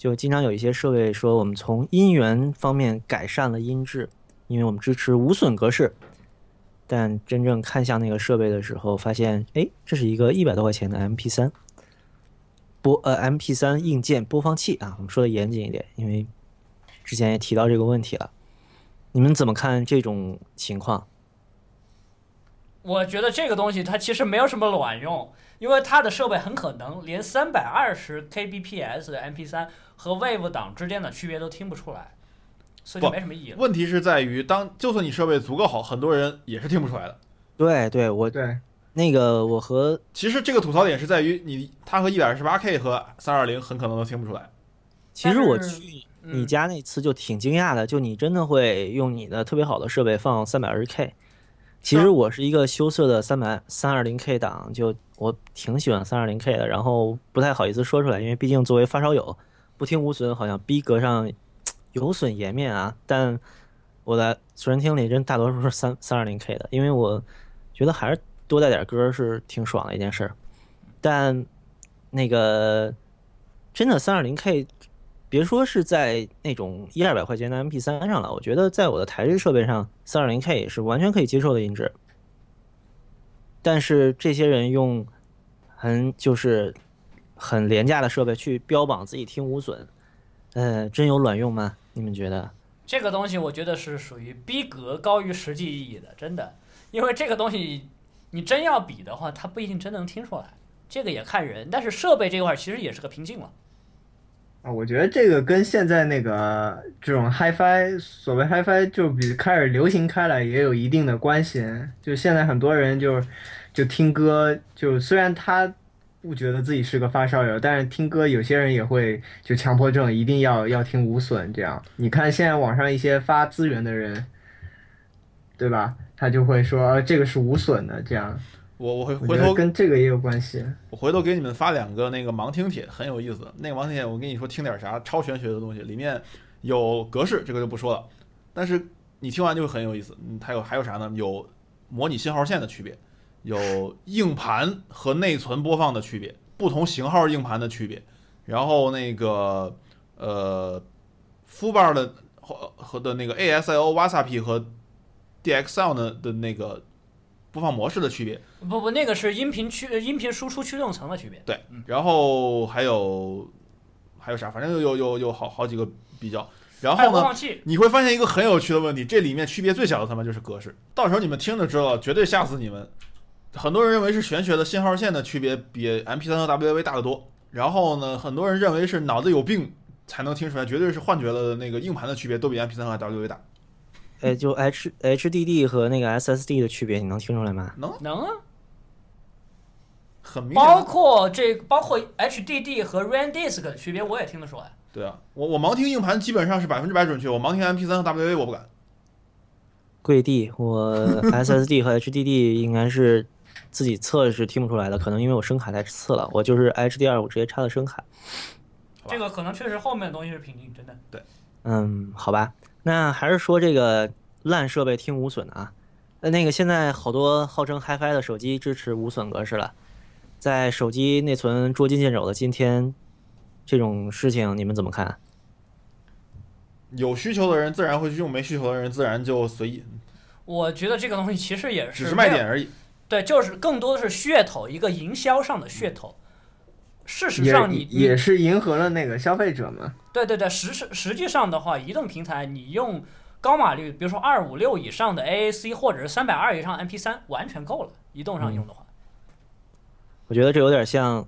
就经常有一些设备说我们从音源方面改善了音质，因为我们支持无损格式。但真正看向那个设备的时候，发现，哎，这是一个一百多块钱的 MP3。播呃 MP3 硬件播放器啊，我们说的严谨一点，因为之前也提到这个问题了。你们怎么看这种情况？我觉得这个东西它其实没有什么卵用，因为它的设备很可能连三百二十 kbps 的 MP3 和 Wave 档之间的区别都听不出来，所以就没什么意义了。问题是在于，当就算你设备足够好，很多人也是听不出来的。对对，我对，那个我和其实这个吐槽点是在于你，它和一百二十八 K 和三二零很可能都听不出来。其实我去你嗯家那次就挺惊讶的，就你真的会用你的特别好的设备放三百二十 K。其实我是一个羞涩的三百三二零 K 档，就我挺喜欢三二零 K 的，然后不太好意思说出来，因为毕竟作为发烧友，不听无损好像逼格上 有损颜面啊，但我的随身听里真大多数是三三二零 K 的，因为我觉得还是多带点歌是挺爽的一件事。但那个真的三二零 K，别说是在那种一二百块钱的 MP 3上了，我觉得在我的台式设备上，三二零 K 也是完全可以接受的音质。但是这些人用很就是很廉价的设备去标榜自己听无损，呃，真有卵用吗？你们觉得？这个东西我觉得是属于逼格高于实际意义的，真的，因为这个东西你真要比的话，它不一定真能听出来，这个也看人。但是设备这块儿其实也是个瓶颈了。啊，我觉得这个跟现在那个这种 HiFi，所谓 HiFi 就比开始流行开来也有一定的关系。就现在很多人就就听歌，就虽然他不觉得自己是个发烧友，但是听歌有些人也会就强迫症，一定要要听无损这样。你看现在网上一些发资源的人，对吧？他就会说、啊、这个是无损的，这样。我我会回头跟这个也有关系。我回头给你们发两个那个盲听帖，很有意思。那个盲听帖，我跟你说听点啥超玄学的东西，里面有格式，这个就不说了。但是你听完就会很有意思。嗯，还有还有啥呢？有模拟信号线的区别，有硬盘和内存播放的区别，不同型号硬盘的区别，然后那个呃 f u b a r 的和和的那个 ASIO Wasapi 和 DXL 呢的那个播放模式的区别。不不，那个是音频驱呃音频输出驱动层的区别。对，然后还有还有啥？反正有有有有好好几个比较。然后呢，你会发现一个很有趣的问题，这里面区别最小的他妈就是格式。到时候你们听着知道了，绝对吓死你们。很多人认为是玄学的信号线的区别比 MP3 和 WAV 大得多。然后呢，很多人认为是脑子有病才能听出来，绝对是幻觉了的那个硬盘的区别都比 MP3 和 WAV 大。哎，就 H HDD 和那个 SSD 的区别，你能听出来吗？能能啊，很明显包。括这包括 HDD 和 RAM disk 的区别，我也听得出来。对啊，我我盲听硬盘基本上是百分之百准确，我盲听 MP3 和 WAV 我不敢。跪地，我 SSD 和 HDD 应该是自己测是听不出来的，可能因为我声卡太次了，我就是 HDR 我直接插的声卡。这个可能确实后面的东西是瓶颈，真的。对嗯，好吧，那还是说这个烂设备听无损的啊。呃，那个现在好多号称 HiFi 的手机支持无损格式了，在手机内存捉襟见肘的今天，这种事情你们怎么看？有需求的人自然会去用，没需求的人自然就随意，我觉得这个东西其实也是只是卖点而已。对，就是更多的是噱头，一个营销上的噱头。事实上你，你也是迎合了那个消费者嘛。对对对，实实实际上的话，移动平台你用高码率，比如说二五六以上的 AAC 或者是三百二以上 MP 三完全够了。移动上用的话，我觉得这有点像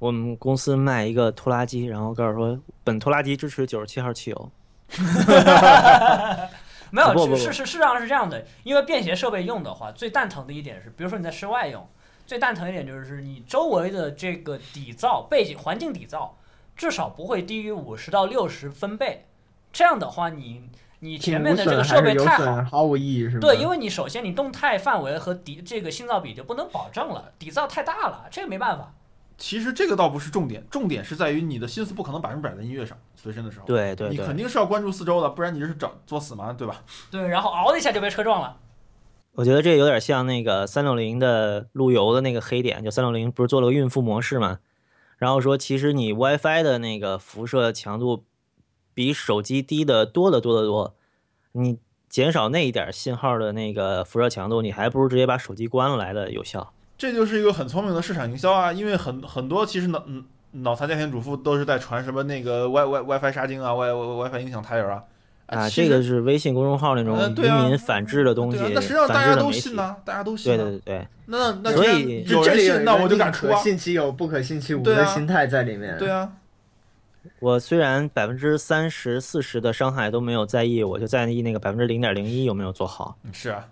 我们公司卖一个拖拉机，然后告诉说本拖拉机支持九十七号汽油。没有，不不不是是是事实上是这样的，因为便携设备用的话，最蛋疼的一点是，比如说你在室外用，最蛋疼一点就是你周围的这个底噪背景环境底噪至少不会低于五十到六十分贝，这样的话你你前面的这个设备太好，毫无意义是吧？对，因为你首先你动态范围和底这个信噪比就不能保证了，底噪太大了，这个没办法。其实这个倒不是重点，重点是在于你的心思不可能百分之百在音乐上，随身的时候，对对对你肯，定是要关注四周的，不然你这是找作死嘛，对吧？对，然后嗷的一下就被车撞了。我觉得这有点像那个三六零的路由的那个黑点，就三六零不是做了个孕妇模式嘛，然后说其实你 WiFi 的那个辐射强度比手机低的多得多得多，你减少那一点信号的那个辐射强度，你还不如直接把手机关了来的有效。这就是一个很聪明的市场营销啊，因为很很多其实脑嗯脑残家庭主妇都是在传什么那个 Wi Wi WiFi 杀精啊，Wi Wi WiFi 影响胎儿啊，啊，这个是微信公众号那种呃对啊愚民反制的东西，那实际上大家都。信呐、大家都信、对啊。对对对，那那所以有人信，那我就敢出啊。信其有，不可信其无的心态在里面。对啊，我虽然百分之三十四十的伤害都没有在意，我就在意那个百分之零点零一有没有做好。嗯是啊，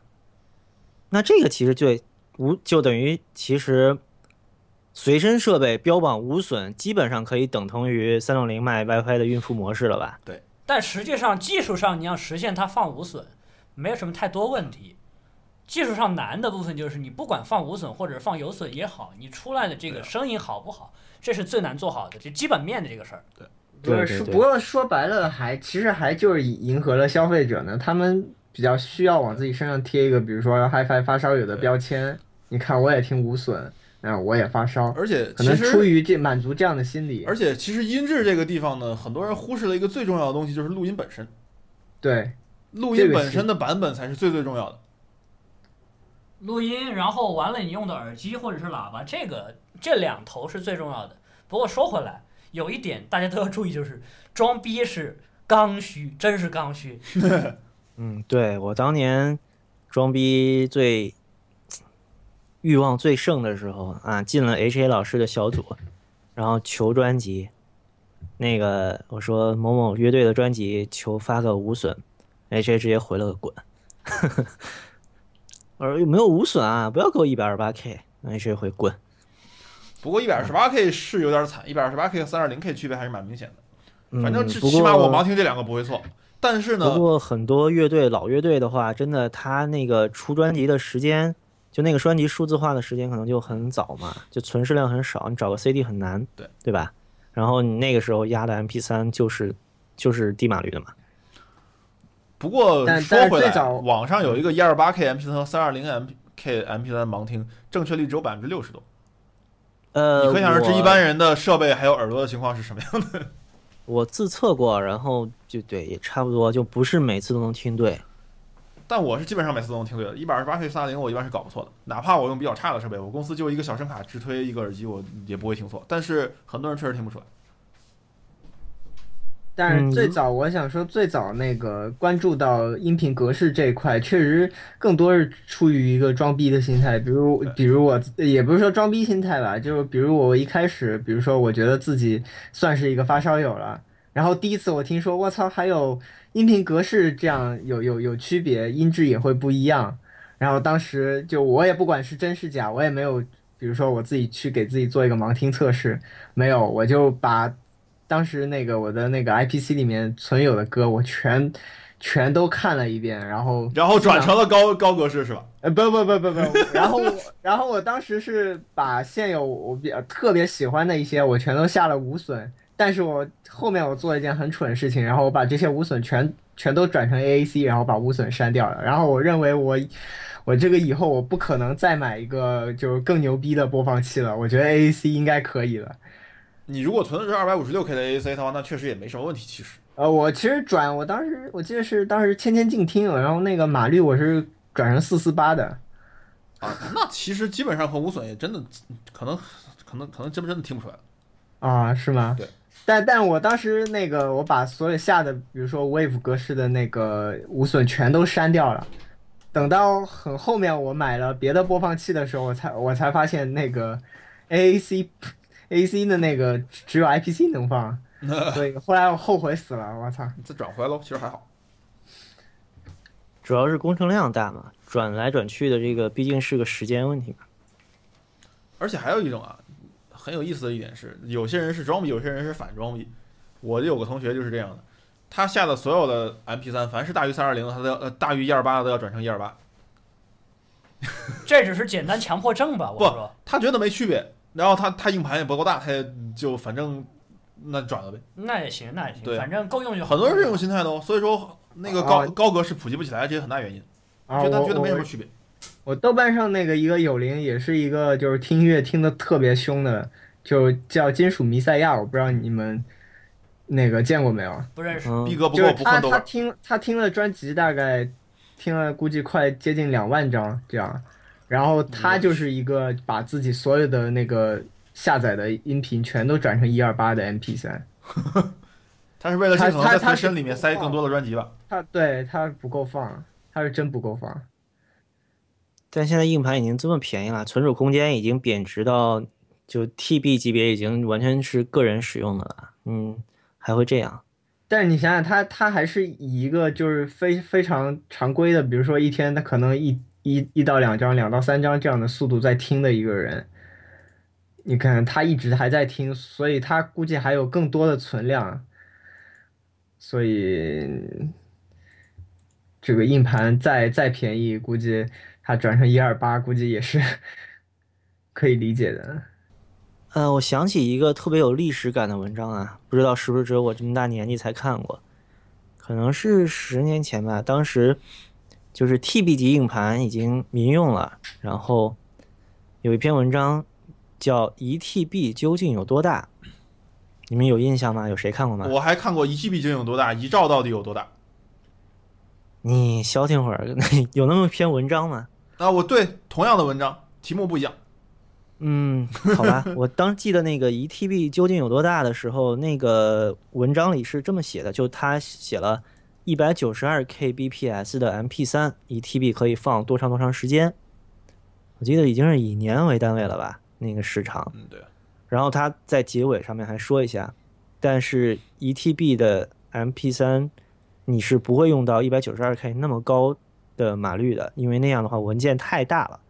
那这个其实就无就等于其实随身设备标榜无损，基本上可以等同于三六零卖 WiFi 的孕妇模式了吧？对但实际上技术上你要实现它放无损，没有什么太多问题。技术上难的部分就是你不管放无损或者放有损也好，你出来的这个声音好不好，这是最难做好的，就基本面的这个事儿。对对是不过说白了还其实还就是迎合了消费者呢，他们比较需要往自己身上贴一个，比如说 HiFi 发烧友的标签。你看我也听无损，啊，我也发烧，而且可能其实出于这满足这样的心理。而且其实音质这个地方呢，很多人忽视了一个最重要的东西，就是录音本身。对，录音本身的版本才是最最重要的。录音，然后完了你用的耳机或者是喇叭，这个这两头是最重要的。不过说回来，有一点大家都要注意，就是装逼是刚需，真是刚需。嗯，对我当年装逼最欲望最盛的时候啊，进了 H A 老师的小组，然后求专辑。那个我说某某乐队的专辑求发个无损，H A 直接回了个滚。我说有没有无损啊？不要给我一百二十八 K，H A 回滚。不过一百二十八 K 是有点惨，一百二十八 K 和三二零 K 区别还是蛮明显的。嗯，反正最起码我盲听这两个不会错。但是呢不，过很多乐队老乐队的话，真的他那个出专辑的时间，就那个专辑数字化的时间可能就很早嘛，就存世量很少，你找个 CD 很难，对对吧？然后你那个时候压的 MP 3就是就是低码率的嘛，不过但说回来，网上有一个一二八 K MP 3和三二零 M K MP 3盲听，正确率只有百分之六十多。呃，你可想而知，一般人的设备还有耳朵的情况是什么样的。我自测过，然后就对，也差不多，就不是每次都能听对。但我是基本上每次都能听对的。一百二十八 K 三二零我一般是搞不错的，哪怕我用比较差的设备，我公司就一个小声卡直推一个耳机，我也不会听错。但是很多人确实听不出来。但是最嗯早我想说，最早那个关注到音频格式这一块，确实更多是出于一个装逼的心态。比如，比如我也不是说装逼心态吧，就是比如我一开始，比如说我觉得自己算是一个发烧友了，然后第一次我听说，我操，还有音频格式这样有有有区别，音质也会不一样。然后当时就我也不管是真是假，我也没有，比如说我自己去给自己做一个盲听测试，没有，我就把当时那个我的那个 IPC 里面存有的歌，我全全都看了一遍，然后然后转成了高高格式是吧？呃不不不不不，然后然后我当时是把现有我比较特别喜欢的一些我全都下了无损，但是我后面我做了一件很蠢的事情，然后我把这些无损全全都转成 AAC，然后把无损删掉了，然后我认为我。我这个以后我不可能再买一个就是更牛逼的播放器了，我觉得 AAC 应该可以了。你如果存的是二百五十六 K 的 AAC 的话，那确实也没什么问题。其实呃，我其实转，我当时我记得是当时千千静听，然后那个码率我是转成四四八的。啊，那其实基本上和无损也真的可能可能可能真真的听不出来了。啊，是吗？对。但但我当时那个，我把所有下的，比如说 Wave 格式的那个无损全都删掉了。等到很后面我买了别的播放器的时候，我才我才发现那个 AAC AAC 的那个只有 IPC 能放，所以后来我后悔死了，我操！你再转回来喽，其实还好。主要是工程量大嘛，转来转去的这个毕竟是个时间问题嘛。而且还有一种啊，很有意思的一点是，有些人是装逼，有些人是反装逼。我就有个同学就是这样的，他下的所有的 MP 三凡是大于三二零的，他都要呃大于一二八的都要转成一二八。这只是简单强迫症吧？我不说，他觉得没区别，然后他他硬盘也不够大，他也就反正那转了呗。那也行，那也行，对反正够用就好。很多人是这种心态的哦，所以说那个高、啊高格是普及不起来，这也很大原因，啊，我觉得他觉得没什我么区别。我豆瓣上那个一个友邻也是一个就是听音乐听的特别凶的，就叫金属弥赛亚，我不知道你们那个见过没有？不认识。嗯逼，格不就是他够不混豆瓣。他听他听了专辑大概听了估计快接近两万张这样，然后他就是一个把自己所有的那个下载的音频全都转成一二八的 MP 三，他是为了尽可能在他他身里面塞更多的专辑吧。他对他不够放，他是真不够放。但现在硬盘已经这么便宜了，存储空间已经贬值到就 TB 级别，已经完全是个人使用的了。嗯，还会这样？但是你想想，他他还是以一个就是非非常常规的，比如说一天他可能一一一到两张、两到三张这样的速度在听的一个人，你看他一直还在听，所以他估计还有更多的存量，所以这个硬盘再再便宜，估计他转成一二八，估计也是可以理解的。呃，我想起一个特别有历史感的文章啊，不知道是不是只有我这么大年纪才看过，可能是十年前吧。当时就是 TB 级硬盘已经民用了，然后有一篇文章叫“一 TB 究竟有多大”，你们有印象吗？有谁看过吗？我还看过一 TB 究竟有多大，一兆到底有多大？你消停会儿，有那么篇文章吗？啊，我对同样的文章，题目不一样。嗯，好吧，我当记得那个一 TB 究竟有多大的时候，那个文章里是这么写的，就他写了一百九十二 kbps 的 MP 三，一 TB 可以放多长多长时间？我记得已经是以年为单位了吧，那个时长。嗯，对。然后他在结尾上面还说一下，但是一 TB 的 MP 三你是不会用到一百九十二 K 那么高的码率的，因为那样的话文件太大了。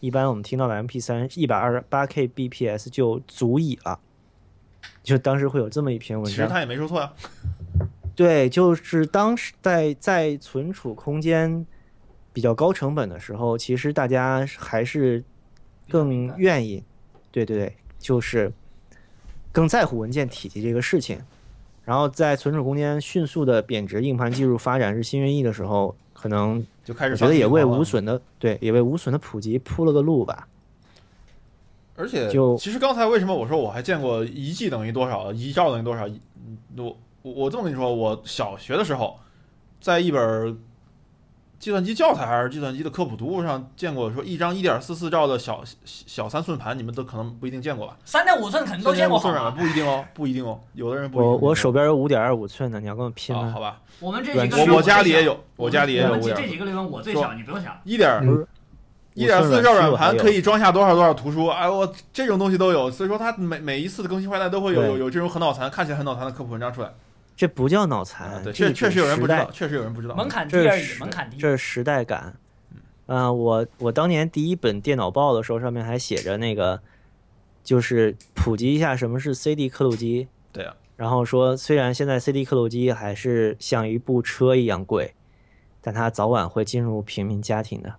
一般我们听到的 MP 三一百二十八 kbps 就足以了。就当时会有这么一篇文章，其实他也没说错呀。对，就是当时在在存储空间比较高成本的时候，其实大家还是更愿意，对对对，就是更在乎文件体积这个事情。然后在存储空间迅速的贬值、硬盘技术发展日新月异的时候，可能就开始我觉得也为无损的对，也为无损的普及铺了个路吧。而且就其实刚才为什么我说我还见过一 G 等于多少，一兆等于多少？我我这么跟你说，我小学的时候，在一本计算机教材还是计算机的科普读物上见过，说一张一点四四兆的小小三寸盘，你们都可能不一定见过吧？三点五寸肯定都见过？不一定哦，不一定哦，有的人不一定我我手边有五点二五寸的，你要跟我拼过啊，吗？好吧，我们这软几个我我家里也有，有，我家里也有我们这几个里面我最说小，你不用想。一点不是一点四兆软盘可以。装下多少多少图书？哎，我这种东西都有，所以说它每每一次的更新换代都会有有有这种很脑残，看起来很脑残的科普文章出来。这不叫脑啊残，对，这确确实有人不知道，确实有人不知道。门槛低而已，这是门槛低。这是时代感。嗯、我我当年第一本电脑报的时候，上面还写着那个，就是普及一下什么是 CD 刻录机。对啊，然后说，虽然现在 CD 刻录机还是像一部车一样贵，但它早晚会进入平民家庭的。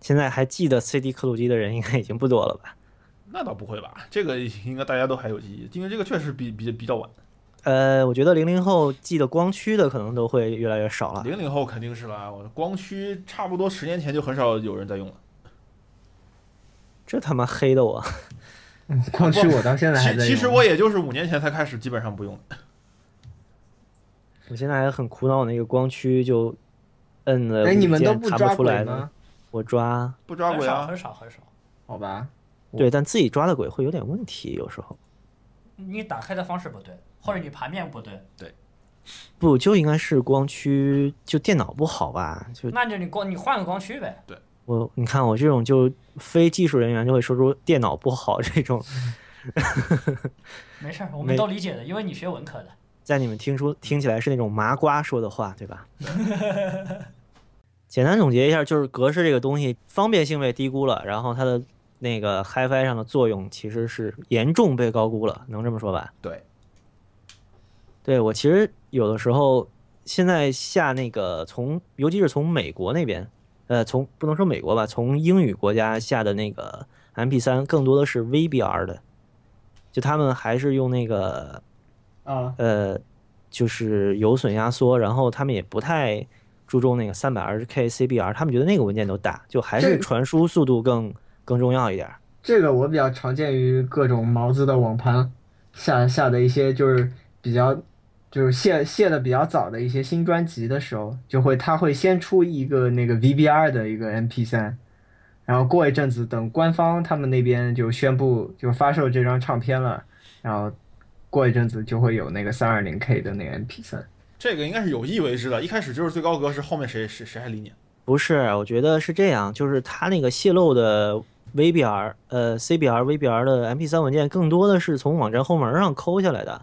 现在还记得 CD 刻录机的人应该已经不多了吧？那倒不会吧？这个应该大家都还有记忆，因为这个确实比比比较晚。呃，我觉得零零后记得光驱的可能都会越来越少了。零零后肯定是啦，我光驱差不多十年前就很少有人在用了。这他妈黑的我！光驱我到现在还其在。其实我也就是五年前才开始基本上不用的。我现在还很苦恼，那个光驱就摁了哎，你们都不抓不出来吗？？我抓，不抓鬼啊很，少很少。好吧，对，但自己抓的鬼会有点问题，有时候你打开的方式不对，或者你盘面不对，对不就应该是光驱，就电脑不好吧？就那就你光你换个光驱呗。对我你看我这种就非技术人员就会说出电脑不好这种，没事儿，我们都理解的，因为你学文科的。在你们听出听起来是那种麻瓜说的话，对吧？简单总结一下，就是格式这个东西方便性被低估了，然后它的那个 HiFi 上的作用其实是严重被高估了，能这么说吧？对，对我其实有的时候现在下那个从，尤其是从美国那边，呃，从不能说美国吧，从英语国家下的那个 MP 三更多的是 VBR 的，就他们还是用那个啊，呃，就是有损压缩，然后他们也不太注重那个三百二十 K CBR，他们觉得那个文件都大，就还是传输速度更更重要一点儿。这个我比较常见于各种毛子的网盘下下的一些就是比较就是卸卸的比较早的一些新专辑的时候，就会它会先出一个那个 VBR 的一个 MP 3然后过一阵子等官方他们那边就宣布就发售这张唱片了，然后过一阵子就会有那个 320K 的那个 MP 3这个应该是有意为之的，一开始就是最高格式，后面谁谁谁还理你？不是，我觉得是这样，就是它那个泄露的 VBR、呃 CBR、VBR 的 MP3 文件，更多的是从网站后门上抠下来的。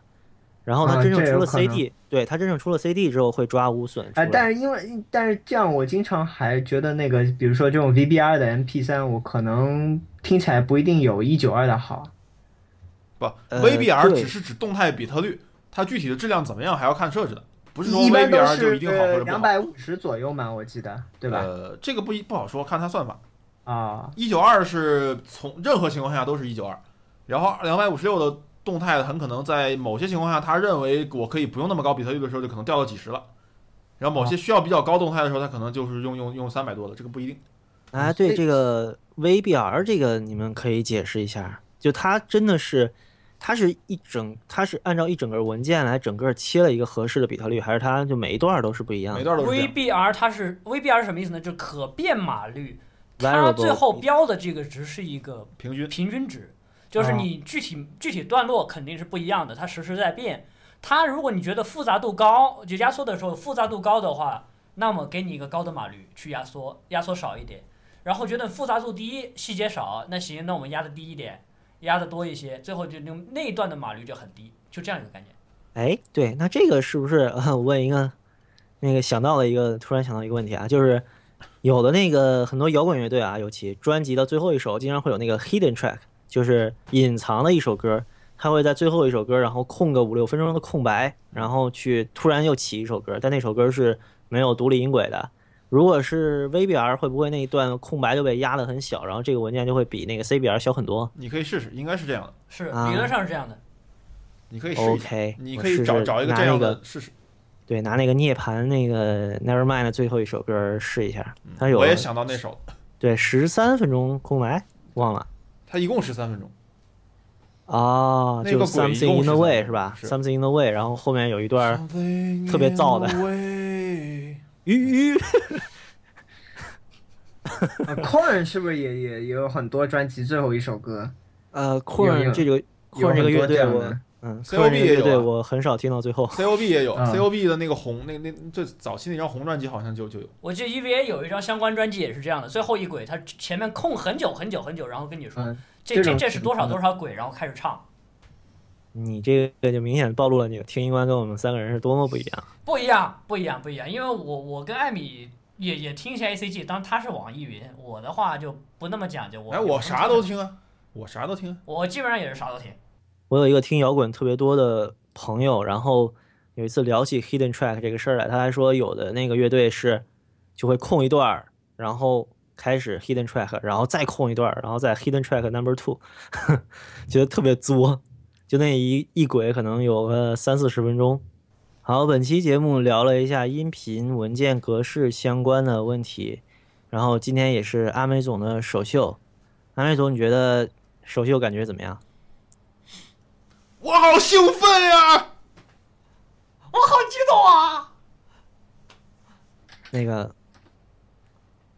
然后它啊真正出了 CD，、对它真正出了 CD 之后会抓无损出哎，来。但是因为但是这样，我经常还觉得那个，比如说这种 VBR 的 MP 3我可能听起来不一定有一九二的好。不呃，VBR 只是指动态比特率，它具体的质量怎么样还要看设置的，不是说 VBR 就是一定好或者不两。百五十左右嘛，我记得，对吧？呃，这个不一不好说，看它算法。啊，一九二是从任何情况下都是一九二，然后两百五十六的动态的很可能在某些情况下，他认为我可以不用那么高比特率的时候，就可能掉到几十了。然后某些需要比较高动态的时候，他可能就是用用用三百多的，这个不一定。啊，对这个 VBR 这个你们可以解释一下，就它真的是，它是一整，它是按照一整个文件来整个切了一个合适的比特率，还是它就每一段都是不一样的？每段都是。VBR 它是 VBR 是什么意思呢？就是可变码率，它最后标的这个值是一个平均平均值，就是你具体具体段落肯定是不一样的，它实时在变。它如果你觉得复杂度高，就压缩的时候复杂度高的话，那么给你一个高的码率去压缩，压缩少一点。然后觉得复杂度低，细节少，那行，那我们压的低一点，压的多一些，最后就用那一段的码率就很低，就这样一个概念。哎，对，那这个是不是？呃、我问一个，那个想到了一个，突然想到一个问题啊，就是有的那个很多摇滚乐队啊，尤其专辑的最后一首，经常会有那个 hidden track，就是隐藏的一首歌，它会在最后一首歌，然后空个五六分钟的空白，然后去突然又起一首歌，但那首歌是没有独立音轨的。如果是 VBR，会不会那一段空白就被压得很小，然后这个文件就会比那个 CBR 小很多你可以试试，应该是这样的。是啊理论上是这样的。你可以试一下，？OK，你可以找找一个这样拿那个的试试。对，拿那个涅槃那个 Nevermind 的最后一首歌试一下，它有我也想到那首，对十三分钟空白，忘了它一共十三分钟。啊，就 Something in the way 是吧是？Something in the way，然后后面有一段特别燥的鱼鱼，呃 Corn 是不是也也也有很多专辑最后一首歌？呃有，Corn 这个 Corn 这个乐队我嗯个乐队也有啊我很少听到最后。COB 也有啊，COB 的那个红那那最早期那张红专辑好像就就有。我记得 EVA 有一张相关专辑也是这样的，最后一轨它前面空很久很久很久，然后跟你说、嗯，这这这这是多少多少轨，然后开始唱，你这个就明显暴露了你的听音观跟我们三个人是多么不一样。不一样不一样不一样，因为我我跟艾米也也听一些 ACG，当然他是网易云，我的话就不那么讲究，我哎，我啥都，听啊，我啥都听啊。我基本上也是啥都听。我有一个听摇滚特别多的朋友，然后有一次聊起 hidden track 这个事儿来，他还说有的那个乐队是就会空一段儿，然后开始 hidden track，然后再空一段儿，然后再 hidden track number two，觉得特别作，就那一一轨可能有个三四十分钟。好，本期节目聊了一下音频文件格式相关的问题，然后今天也是阿美总的首秀，阿美总你觉得首秀感觉怎么样？我好兴奋呀！我好激动啊！那个，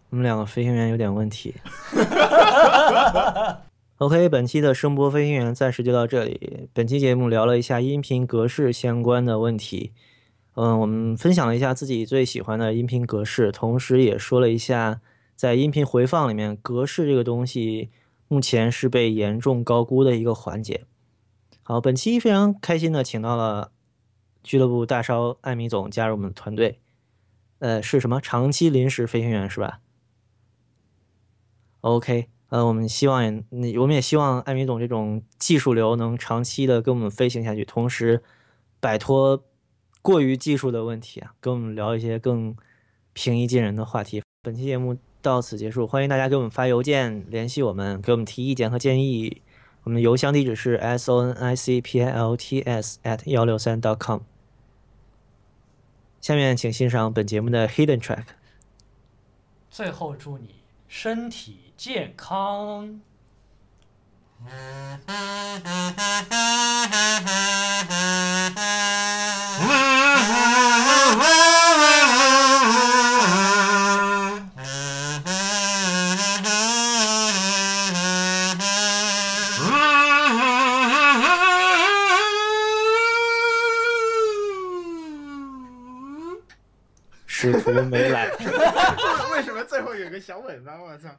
我们两个飞行员有点问题。OK，本期的声波飞行员暂时就到这里。本期节目聊了一下音频格式相关的问题，嗯，我们分享了一下自己最喜欢的音频格式，同时也说了一下在音频回放里面格式这个东西目前是被严重高估的一个环节。好，本期非常开心的请到了俱乐部大烧艾米总加入我们的团队。呃，是什么长期临时飞行员是吧？OK，呃，我们希望也，我们也希望艾米总这种技术流能长期的跟我们飞行下去，同时摆脱过于技术的问题啊，跟我们聊一些更平易近人的话题。本期节目到此结束，欢迎大家给我们发邮件联系我们，给我们提意见和建议。我们的邮箱地址是 s o n i c p i l t s at 幺六三 dot com。下面请欣赏本节目的 Hidden Track。最后祝你身体健康。没来。为什么最后有个小尾巴？我操！